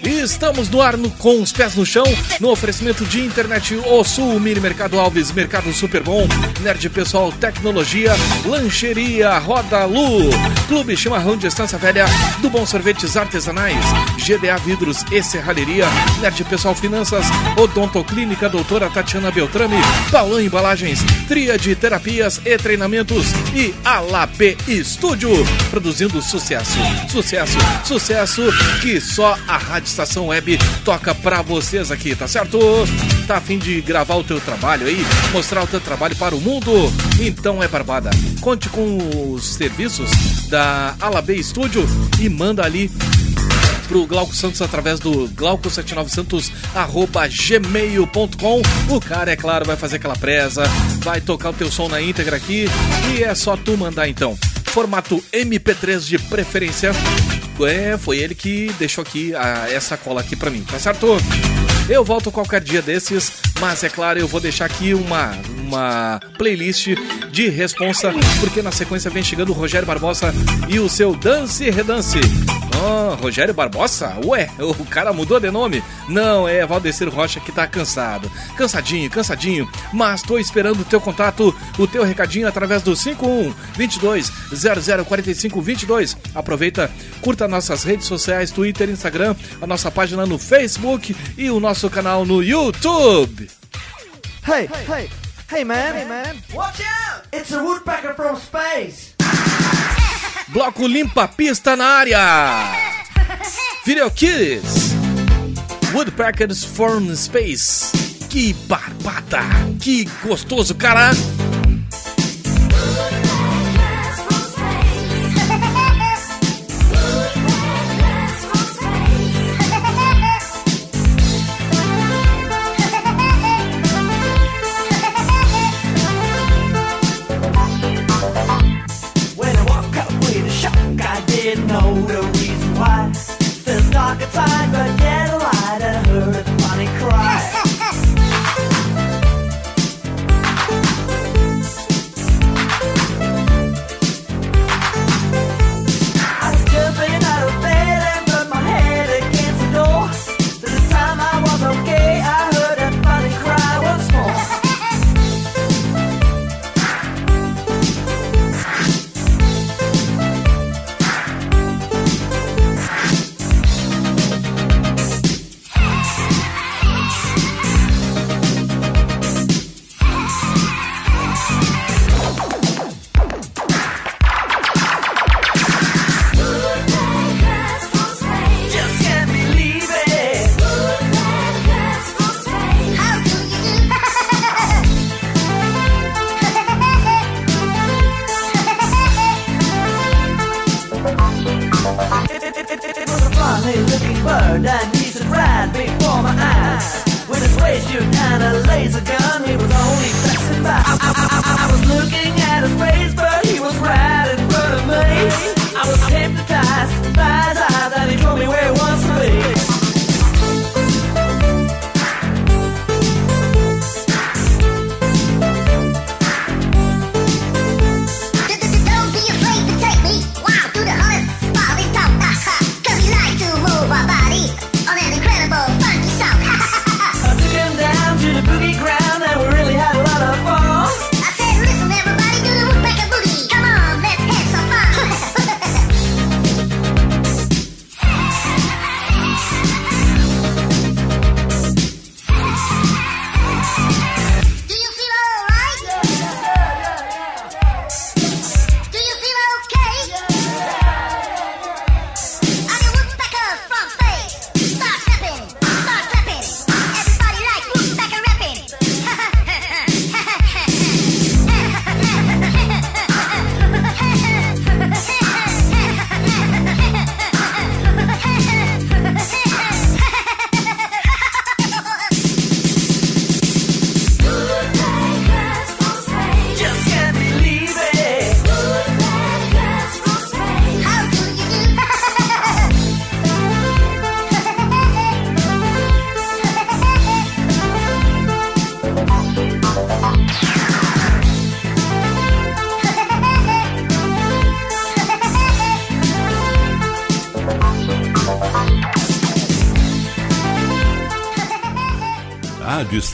Estamos no ar no, com os pés no chão, no oferecimento de internet O Sul, Mini Mercado Alves, Mercado Super Bom, Nerd Pessoal Tecnologia, Lancheria Roda Lu, Clube Chimarrão de Estância Velha, do Bom Sorvetes Artesanais, GDA Vidros e Serralheria, Nerd Pessoal Finanças, Odontoclínica Doutora Tatiana Beltrame, Paulão Embalagens, Tria de Terapias e Treinamentos e Alap Estúdio, produzindo sucesso, sucesso, sucesso que só a Rádio Estação Web toca pra vocês aqui, tá certo? Tá a fim de gravar o teu trabalho aí, mostrar o teu trabalho para o mundo? Então é barbada. Conte com os serviços da Alab Studio e manda ali pro Glauco Santos através do glauco79santos arroba gmail.com o cara, é claro, vai fazer aquela presa vai tocar o teu som na íntegra aqui e é só tu mandar então formato MP3 de preferência é, foi ele que deixou aqui a, essa cola aqui pra mim, tá certo? Eu volto qualquer dia desses, mas é claro, eu vou deixar aqui uma, uma playlist de responsa, porque na sequência vem chegando o Rogério Barbosa e o seu Dance Redance. Rogério Barbosa? Ué, o cara mudou de nome? Não, é Valdecir Rocha que tá cansado. Cansadinho, cansadinho, mas tô esperando o teu contato, o teu recadinho através do 51 22 0045 22. Aproveita, curta nossas redes sociais, Twitter, Instagram, a nossa página no Facebook e o nosso canal no YouTube. Hey, hey, hey man, hey man. Watch out! It's a woodpecker from space. Bloco Limpa Pista na área. Video Kids. Woodpeckers Form Space. Que barbada. Que gostoso, cara.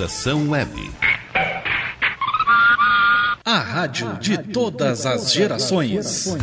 Sensação Web. A rádio de todas as gerações.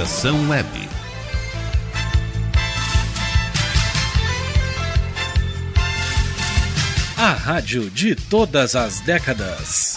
Estação Web. A rádio de todas as décadas.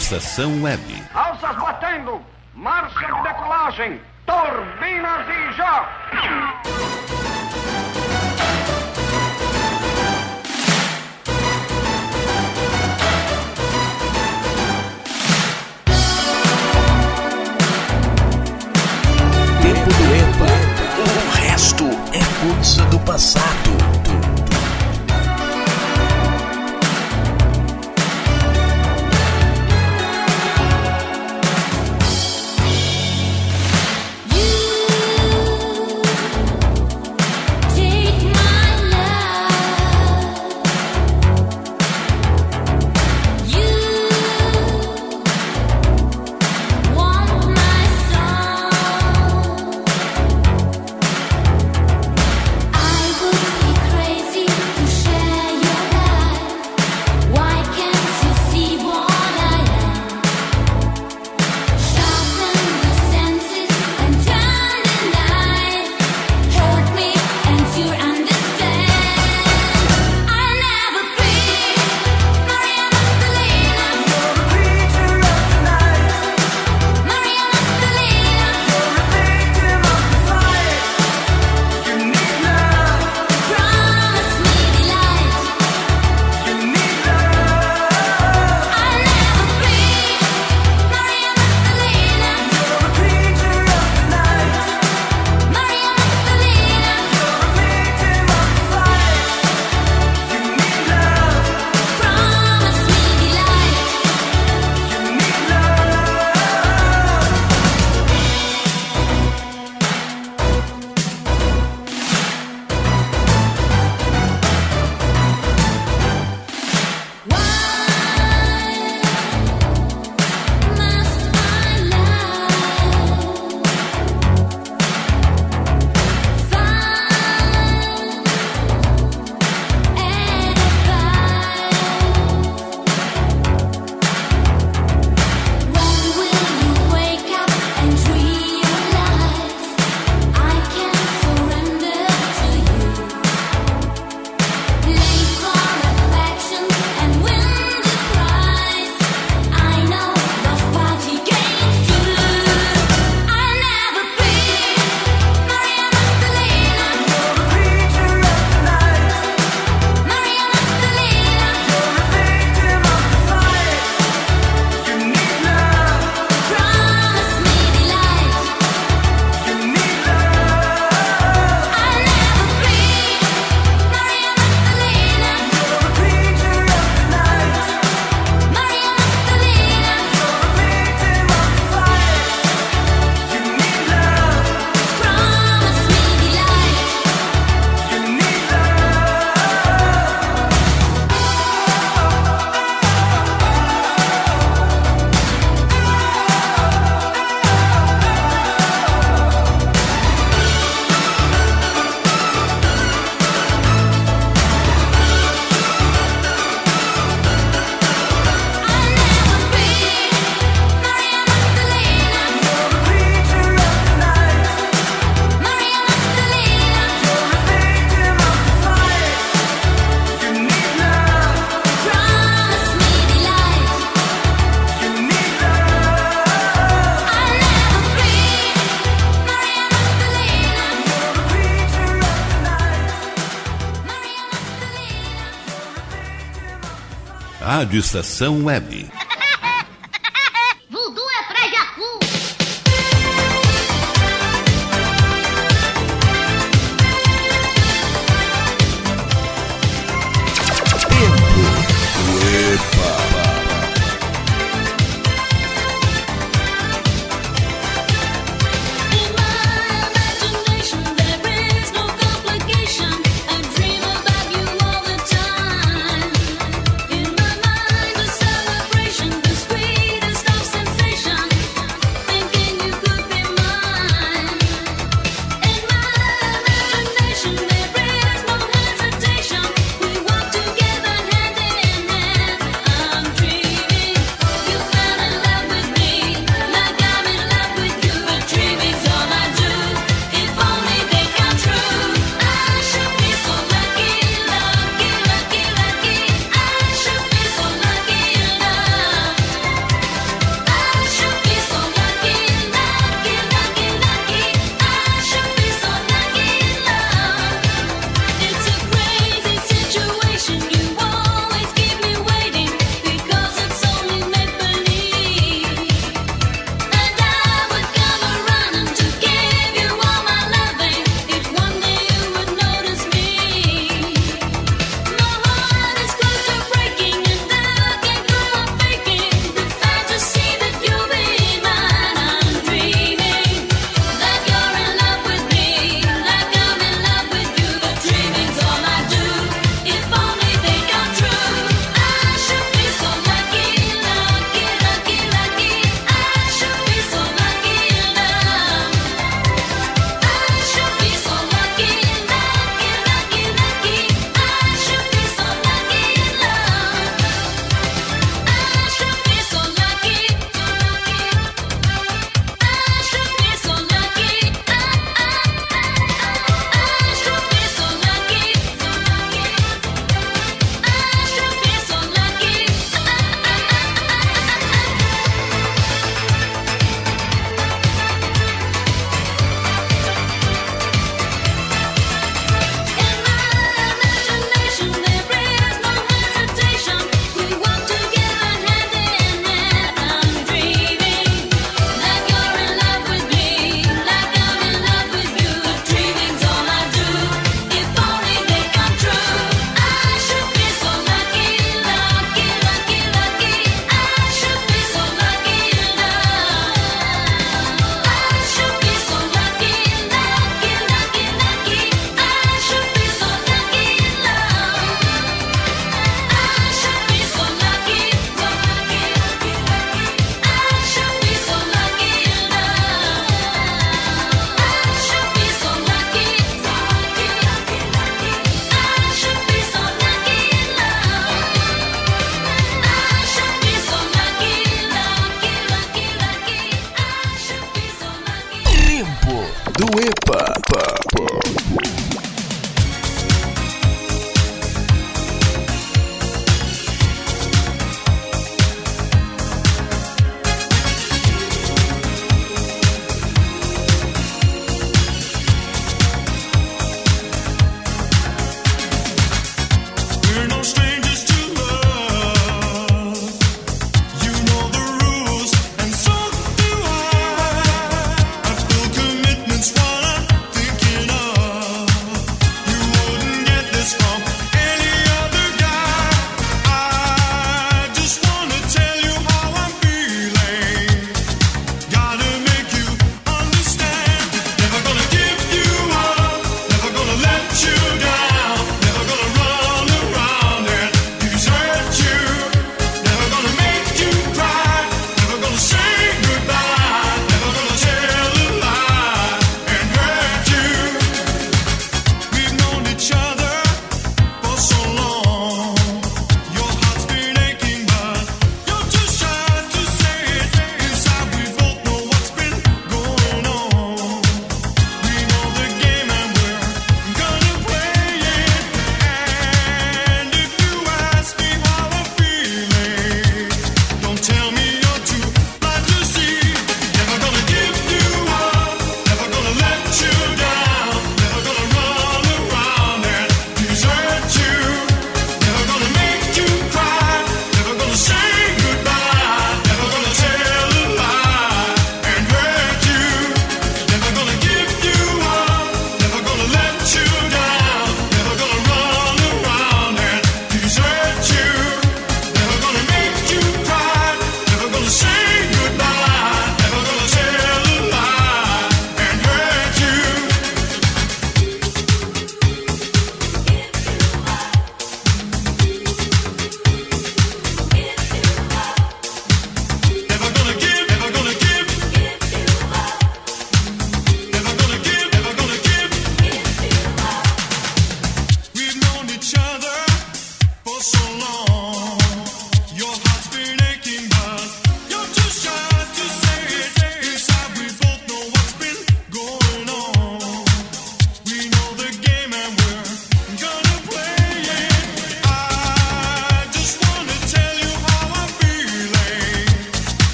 Estação Web. Rádio Estação Web.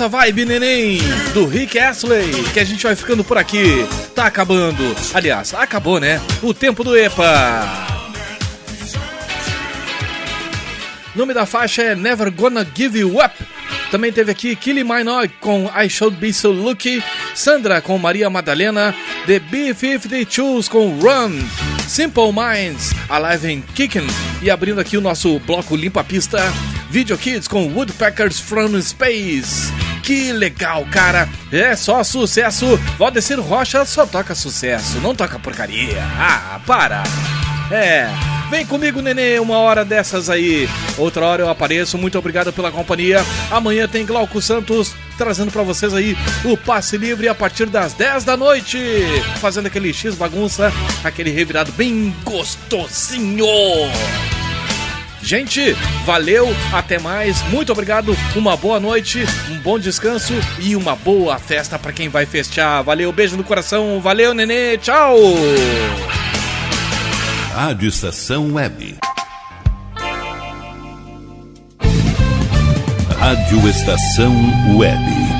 Nessa vibe, neném, do Rick Astley, que a gente vai ficando por aqui. Tá acabando. Aliás, acabou, né? O tempo do EPA. O nome da faixa é Never Gonna Give You Up. Também teve aqui Killy Minogue com I Should Be So Lucky, Sandra com Maria Madalena, The B-52s com Run, Simple Minds, Alive and Kickin', e abrindo aqui o nosso bloco Limpa Pista, Video Kids com Woodpeckers from Space. Que legal, cara! É só sucesso! Valdecir Rocha só toca sucesso, não toca porcaria. Ah, para! É, vem comigo, nenê, uma hora dessas aí. Outra hora eu apareço. Muito obrigado pela companhia. Amanhã tem Glauco Santos trazendo pra vocês aí o passe livre a partir das 10 da noite. Fazendo aquele X bagunça, aquele revirado bem gostosinho. Gente, valeu, até mais, muito obrigado, uma boa noite, um bom descanso e uma boa festa pra quem vai festear. Valeu, beijo no coração, valeu, nenê, tchau! Rádio Estação Web. Rádio Estação Web.